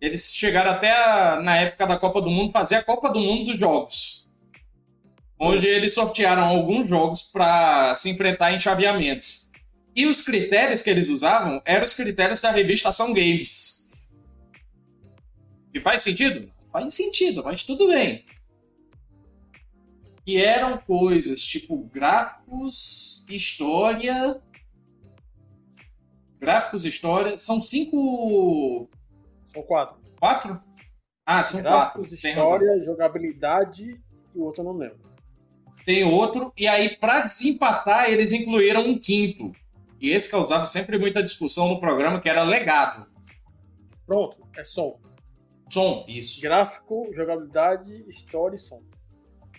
Eles chegaram até a, na época da Copa do Mundo fazer a Copa do Mundo dos jogos. Onde eles sortearam alguns jogos para se enfrentar em chaveamentos. E os critérios que eles usavam eram os critérios da revista Ação Games. E faz sentido? Faz sentido, mas tudo bem que eram coisas tipo gráficos, história. Gráficos, história. São cinco. São quatro. Quatro? Ah, são gráficos, quatro. História, jogabilidade e o outro eu não lembro. Tem outro, e aí, para desempatar, eles incluíram um quinto. E esse causava sempre muita discussão no programa, que era legado. Pronto, é som. Som, isso. Gráfico, jogabilidade, história e som.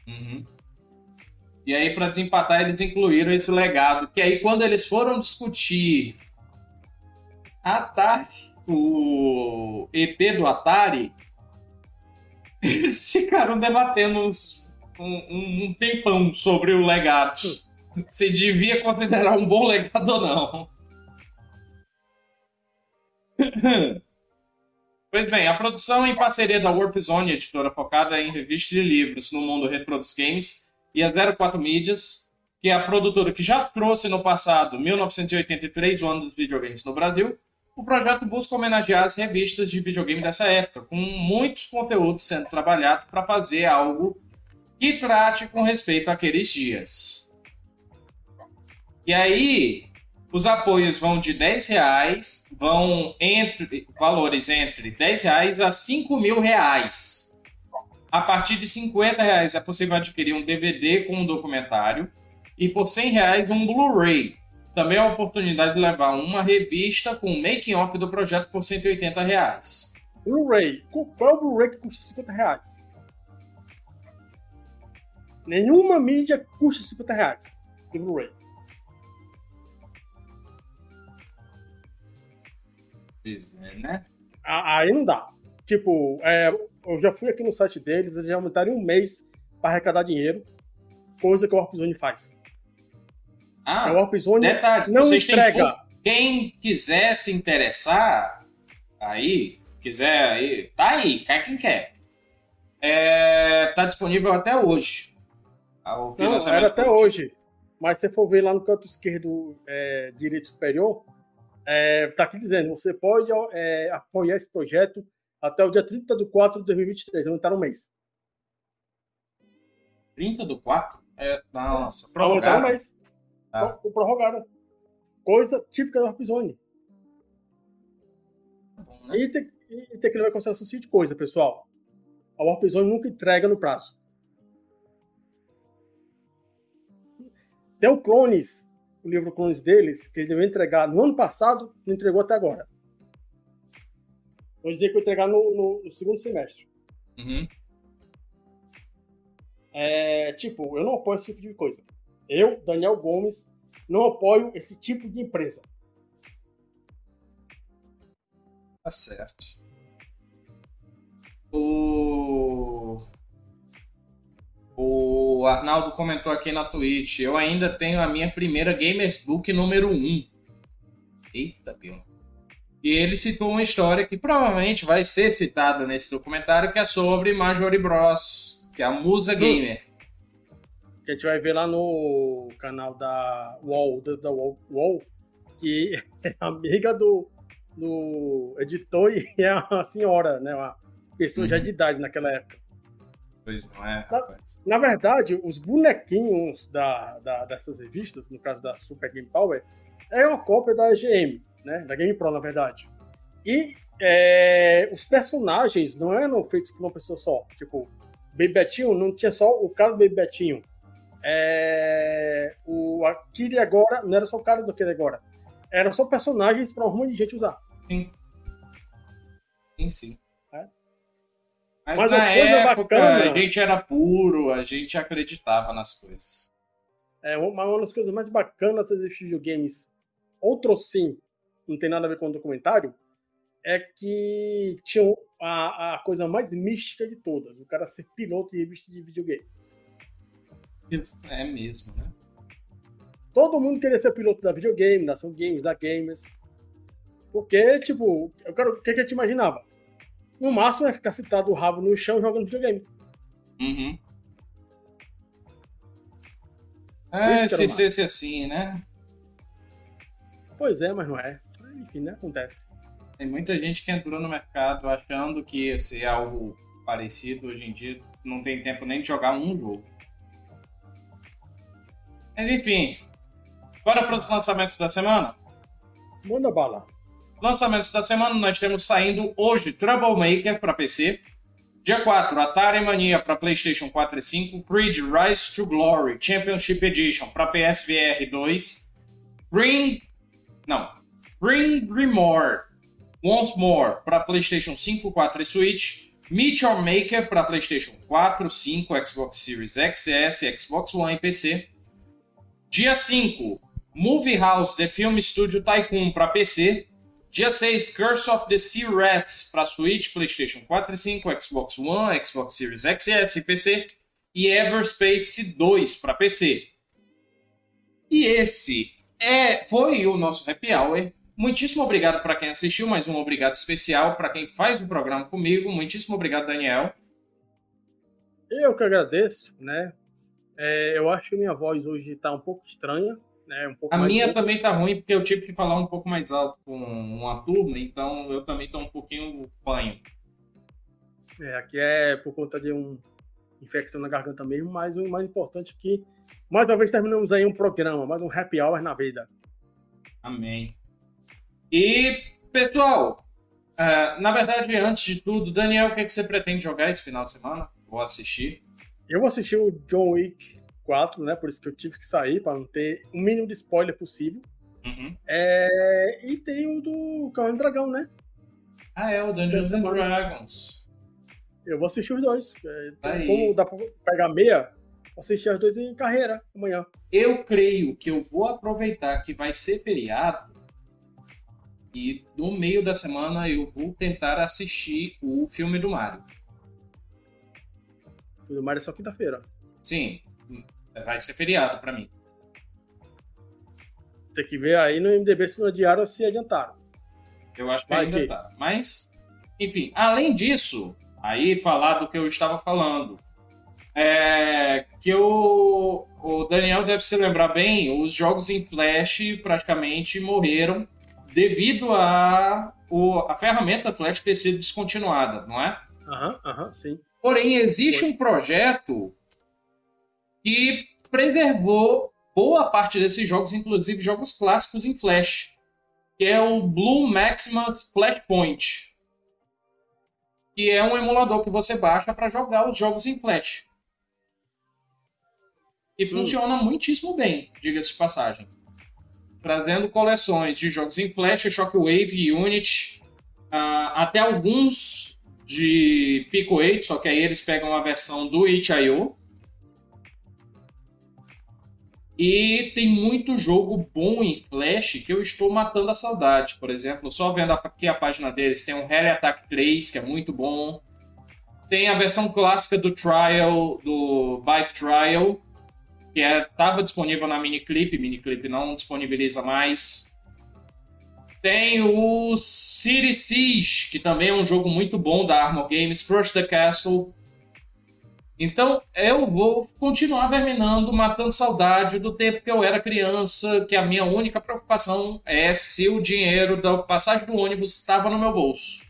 Uhum. E aí, para desempatar, eles incluíram esse legado. Que aí, quando eles foram discutir Atari, o EP do Atari, eles ficaram debatendo uns, um, um tempão sobre o legado. Se devia considerar um bom legado ou não. Pois bem, a produção em parceria da Warp Zone, editora focada em revistas de livros no mundo retro dos games, e a 04 Mídias, que é a produtora que já trouxe no passado, 1983, o ano dos videogames no Brasil, o projeto busca homenagear as revistas de videogame dessa época, com muitos conteúdos sendo trabalhado para fazer algo que trate com respeito àqueles dias. E aí, os apoios vão de 10 reais, vão entre valores entre 10 reais a 5 mil reais. A partir de 50 reais é possível adquirir um DVD com um documentário e por 100 reais um Blu-ray. Também é a oportunidade de levar uma revista com o making-off do projeto por 180 reais. Blu-ray. Qual o Blu-ray que custa 50 reais? Nenhuma mídia custa 50 reais de Blu-ray. É, né? Aí não dá. Tipo, é, eu já fui aqui no site deles, eles já aumentaram um mês para arrecadar dinheiro, coisa que o Warpzone faz. Ah, o Warpzone detalhe, não entrega. Quem quiser se interessar, aí, quiser aí, tá aí, cai quem quer. É, tá disponível até hoje. O não, era até hoje. Mas se você for ver lá no canto esquerdo, é, direito superior, é, tá aqui dizendo, você pode é, apoiar esse projeto até o dia 30 de 4 de 2023. Aumentaram um mês. 30 do 4? É, nossa, prorrogaram. Aumentaram um mês. Ah. Prorrogaram. Coisa típica da Warpzone. Tá bom, né? E, tem, e tem que levar em consideração o seguinte coisa, pessoal. A Warpzone nunca entrega no prazo. Tem o Clones, o livro Clones deles, que ele devia entregar no ano passado, não entregou até agora. Vou dizer que vou entregar no, no, no segundo semestre. Uhum. É, tipo, eu não apoio esse tipo de coisa. Eu, Daniel Gomes, não apoio esse tipo de empresa. Tá certo. O. O Arnaldo comentou aqui na Twitch. Eu ainda tenho a minha primeira Gamers Book número 1. Eita, Bill. E ele citou uma história que provavelmente vai ser citada nesse documentário, que é sobre Majori Bros, que é a Musa Gamer. Que a gente vai ver lá no canal da UOL, da, da UOL, UOL, que é amiga do, do editor e é uma senhora, né? Uma pessoa uhum. já de idade naquela época. Pois não é, rapaz. Na, na verdade, os bonequinhos da, da, dessas revistas, no caso da Super Game Power, é uma cópia da GM né? Da Game Pro, na verdade. E é, os personagens não eram feitos por uma pessoa só. Tipo, Baby Betinho não tinha só o cara do Baby Betinho. É, o Akiri agora não era só o cara do Akiri agora. Eram só personagens para um monte de gente usar. Sim. Sim, sim. É. Mas, Mas na época bacana, a gente era puro, a gente acreditava nas coisas. É, uma, uma das coisas mais bacanas desses videogames, outro sim, não tem nada a ver com o documentário, é que tinha a, a coisa mais mística de todas, o cara ser piloto de revista de videogame. É mesmo, né? Todo mundo queria ser piloto da videogame, da Ação Games, da Gamers. Porque, tipo, eu quero, o que, que a gente imaginava? No máximo é ficar sentado o rabo no chão jogando videogame. Uhum. É, se fosse assim, né? Pois é, mas não é enfim, né? Acontece. Tem muita gente que entrou no mercado achando que ia ser algo parecido. Hoje em dia não tem tempo nem de jogar um jogo. Mas enfim, bora para os lançamentos da semana? Manda bala. Lançamentos da semana, nós temos saindo hoje Troublemaker para PC. Dia 4, Atari Mania para PlayStation 4 e 5. Creed Rise to Glory Championship Edition para PSVR 2. Green. Não, Bring Grimoire Once More para PlayStation 5, 4 e Switch. Meet Your Maker para PlayStation 4, 5, Xbox Series XS, Xbox One e PC. Dia 5, Movie House The Film Studio Tycoon para PC. Dia 6, Curse of the Sea Rats para Switch, PlayStation 4 e 5, Xbox One, Xbox Series XS e PC. E Everspace 2 para PC. E esse é, foi o nosso Happy Hour Muitíssimo obrigado para quem assistiu, mais um obrigado especial para quem faz o programa comigo. Muitíssimo obrigado, Daniel. Eu que agradeço, né? É, eu acho que minha voz hoje está um pouco estranha. Né? Um a minha também está ruim, porque eu tive que falar um pouco mais alto com uma turma, então eu também estou um pouquinho panho. É, aqui é por conta de uma infecção na garganta mesmo, mas o mais importante é que, mais uma vez, terminamos aí um programa, mais um happy hour na vida. Amém. E, pessoal, uh, na verdade, antes de tudo, Daniel, o que, é que você pretende jogar esse final de semana? Vou assistir. Eu vou assistir o John Wick 4, né? Por isso que eu tive que sair, para não ter o mínimo de spoiler possível. Uhum. É... E tem o do Cavaleiro Dragão, né? Ah, é, o Dungeons and Dragons. Eu vou assistir os dois. É, como dá pra pegar meia, vou assistir os dois em carreira amanhã. Eu creio que eu vou aproveitar que vai ser feriado e no meio da semana eu vou tentar assistir o filme do Mario. Do Mario é só quinta-feira. Sim, vai ser feriado para mim. Tem que ver aí no MDB se não adiaram ou se adiantaram. Eu acho que vai ainda que... tá. Mas, enfim, além disso, aí falar do que eu estava falando. É, que o, o Daniel deve se lembrar bem, os jogos em Flash praticamente morreram devido a, o, a ferramenta Flash ter sido descontinuada, não é? Aham, uhum, aham, uhum, sim. Porém, existe um projeto que preservou boa parte desses jogos, inclusive jogos clássicos em Flash, que é o Blue Maximus Flashpoint, que é um emulador que você baixa para jogar os jogos em Flash. E hum. funciona muitíssimo bem, diga-se de passagem trazendo coleções de jogos em Flash, Shockwave, Unity, uh, até alguns de Pico 8, só que aí eles pegam a versão do itch.io. E tem muito jogo bom em Flash que eu estou matando a saudade. Por exemplo, só vendo aqui a página deles, tem um Rally Attack 3, que é muito bom. Tem a versão clássica do Trial, do Bike Trial, que estava é, disponível na Miniclip, Miniclip não disponibiliza mais. Tem o City Siege, que também é um jogo muito bom da Armor Games, Crush the Castle, então eu vou continuar verminando, matando saudade do tempo que eu era criança, que a minha única preocupação é se o dinheiro da passagem do ônibus estava no meu bolso.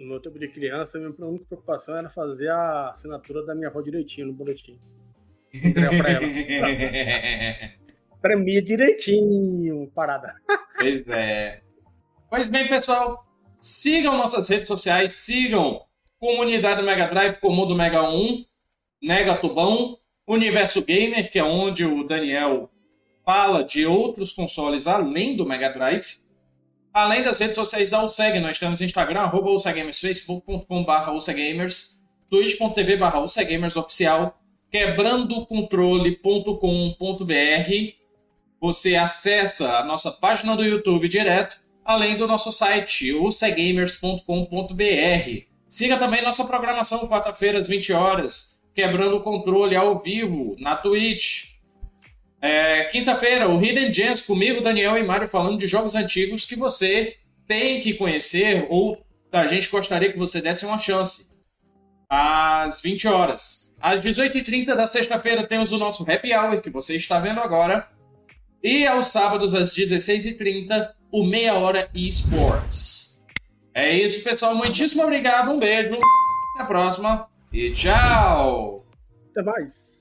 No meu tempo de criança, a minha única preocupação era fazer a assinatura da minha avó direitinho no boletim. Entregar pra ela. pra mim direitinho, parada. Pois é. Pois bem, pessoal, sigam nossas redes sociais, sigam Comunidade Mega Drive, Comodo Mega 1, Nega Tubão, Universo Gamer, que é onde o Daniel fala de outros consoles além do Mega Drive. Além das redes sociais da USEG, nós temos Instagram, arroba USEGamers, facebook.com.br USEGamers, twitch.tv barra USEGamers oficial, quebrandocontrole.com.br. Você acessa a nossa página do YouTube direto, além do nosso site, usegamers.com.br. Siga também nossa programação quarta-feira às 20 horas, quebrando o controle ao vivo na Twitch. É, Quinta-feira, o Hidden Gems comigo, Daniel e Mário falando de jogos antigos que você tem que conhecer ou a gente gostaria que você desse uma chance. Às 20 horas. Às 18h30 da sexta-feira temos o nosso Happy Hour, que você está vendo agora. E aos sábados, às 16h30, o Meia Hora Esports. É isso, pessoal. Muitíssimo obrigado. Um beijo. Até a próxima. E tchau. Até mais.